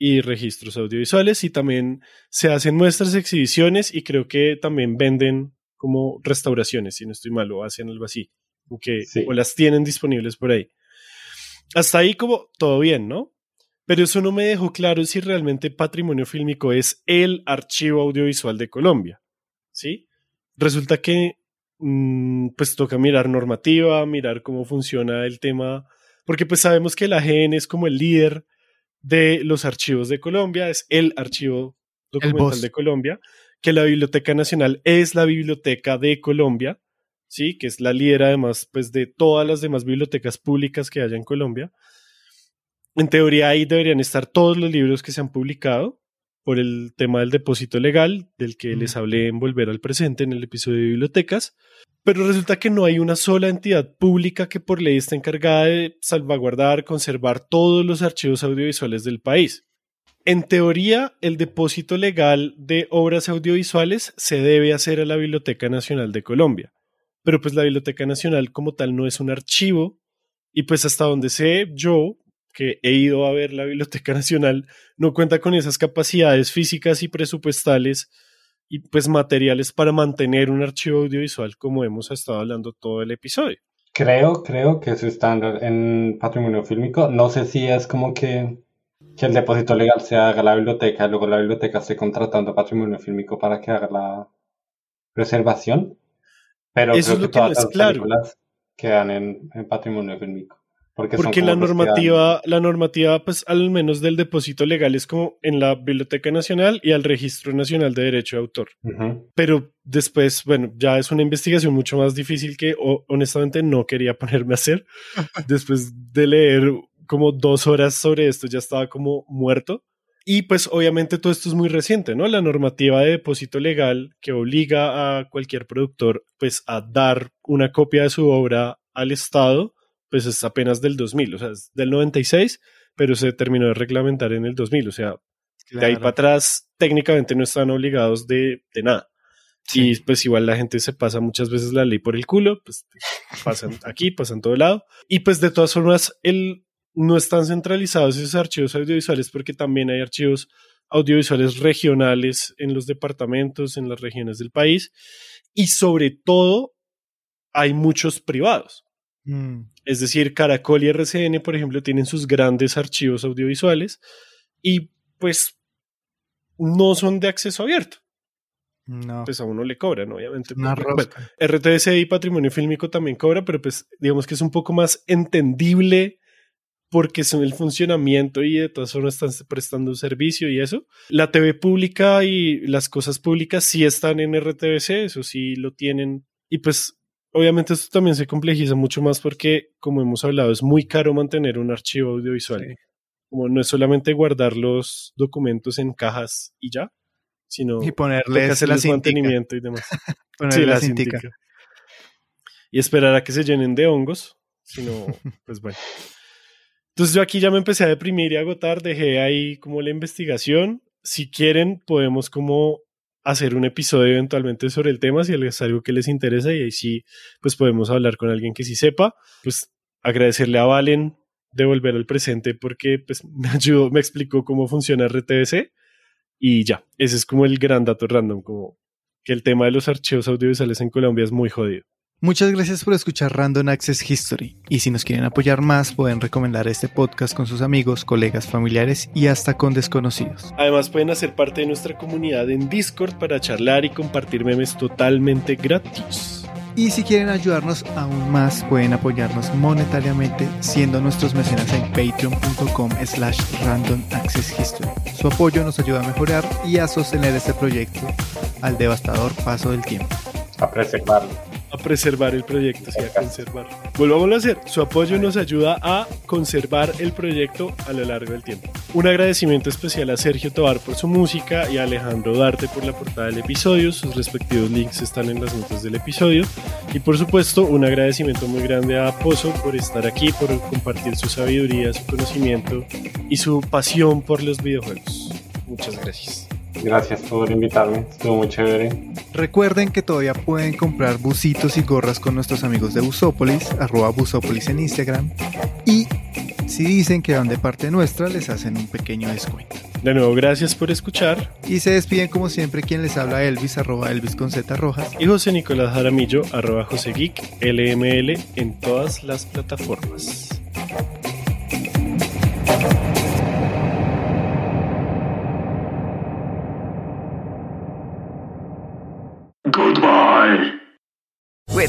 y registros audiovisuales y también se hacen muestras, exhibiciones y creo que también venden como restauraciones, si no estoy mal, o hacen algo así, o, que, Sí. o las tienen disponibles por ahí. Hasta ahí como todo bien, ¿no? Pero eso no me dejó claro si realmente patrimonio fílmico es el archivo audiovisual de Colombia, ¿sí? Resulta que mm, pues toca mirar normativa, mirar cómo funciona el tema, porque pues sabemos que la GN es como el líder de los archivos de Colombia, es el archivo documental de Colombia, que la Biblioteca Nacional es la Biblioteca de Colombia, sí, que es la líder además pues de todas las demás bibliotecas públicas que haya en Colombia. En teoría ahí deberían estar todos los libros que se han publicado por el tema del depósito legal, del que les hablé en Volver al Presente en el episodio de bibliotecas, pero resulta que no hay una sola entidad pública que por ley está encargada de salvaguardar, conservar todos los archivos audiovisuales del país. En teoría, el depósito legal de obras audiovisuales se debe hacer a la Biblioteca Nacional de Colombia, pero pues la Biblioteca Nacional como tal no es un archivo y pues hasta donde sé yo, que he ido a ver la Biblioteca Nacional, no cuenta con esas capacidades físicas y presupuestales y pues materiales para mantener un archivo audiovisual como hemos estado hablando todo el episodio. Creo, creo que es estándar en patrimonio fílmico. No sé si es como que, que el depósito legal se haga la biblioteca, luego la biblioteca esté contratando patrimonio fílmico para que haga la preservación. Pero Eso creo es lo que que no todas es las claro. películas quedan en, en patrimonio fílmico. Porque, la normativa, la normativa, pues al menos del depósito legal es como en la Biblioteca Nacional y al Registro Nacional de Derecho de Autor. Ujú. Pero después, bueno, ya es una investigación mucho más difícil que honestamente no quería ponerme a hacer. Después de leer como dos horas sobre esto, ya estaba como muerto. Y pues obviamente todo esto es muy reciente, ¿no? La normativa de depósito legal que obliga a cualquier productor pues a dar una copia de su obra al Estado, pues es apenas del 2000, o sea, es del 96, pero se terminó de reglamentar en el 2000, o sea, de ahí Claro. para atrás técnicamente no están obligados de, de nada. Sí. Y pues igual la gente se pasa muchas veces la ley por el culo, pues pasan aquí, pasan todo lado. Y pues de todas formas, el, no están centralizados esos archivos audiovisuales porque también hay archivos audiovisuales regionales en los departamentos, en las regiones del país. Y sobre todo, hay muchos privados. Mm. Es decir, Caracol y RCN, por ejemplo, tienen sus grandes archivos audiovisuales y pues no son de acceso abierto. No. Pues a uno le cobran, obviamente. Una Bueno, rosca. RTBC y Patrimonio Fílmico también cobra, pero pues digamos que es un poco más entendible porque son el funcionamiento y de todas formas están prestando un servicio y eso. La TV pública y las cosas públicas sí están en RTBC, eso sí lo tienen. Y pues obviamente esto también se complejiza mucho más porque, como hemos hablado, es muy caro mantener un archivo audiovisual. Sí. Como no es solamente guardar los documentos en cajas y ya, sino Y hacerles cintica. mantenimiento y demás. Ponerle Sí, la la cintica. cintica. Y esperar a que se llenen de hongos. Si no, pues bueno. Entonces yo aquí ya me empecé a deprimir y a agotar. Dejé ahí como la investigación. Si quieren, podemos como hacer un episodio eventualmente sobre el tema si es algo que les interesa y ahí sí, pues podemos hablar con alguien que sí sepa. Pues agradecerle a Valen de volver al presente porque pues me ayudó, me explicó cómo funciona RTBC y ya, ese es como el gran dato random, como que el tema de los archivos audiovisuales en Colombia es muy jodido. Muchas gracias por escuchar Random Access History. Y si nos quieren apoyar más, pueden recomendar este podcast con sus amigos, colegas, familiares y hasta con desconocidos. Además pueden hacer parte de nuestra comunidad en Discord para charlar y compartir memes totalmente gratis. Y si quieren ayudarnos aún más, pueden apoyarnos monetariamente siendo nuestros mecenas en patreon.com slash random access history. Su apoyo nos ayuda a mejorar y a sostener este proyecto al devastador paso del tiempo. A preservarlo. A preservar el proyecto, sí, a conservar. Volvámoslo a hacer. Su apoyo nos ayuda a conservar el proyecto a lo largo del tiempo. Un agradecimiento especial a Sergio Tobar por su música y a Alejandro Darte por la portada del episodio. Sus respectivos links están en las notas del episodio. Y por supuesto, un agradecimiento muy grande a Pozo por estar aquí, por compartir su sabiduría, su conocimiento y su pasión por los videojuegos. Muchas gracias. Gracias por invitarme. Estuvo muy chévere. Recuerden que todavía pueden comprar bucitos y gorras con nuestros amigos de Busópolis, arroba Busópolis en Instagram. Y si dicen que van de parte nuestra, les hacen un pequeño descuento. De nuevo, gracias por escuchar. Y se despiden como siempre quien les habla Elvis, arroba Elvis con Z rojas. Y José Nicolás Jaramillo, arroba José Geek, LML en todas las plataformas.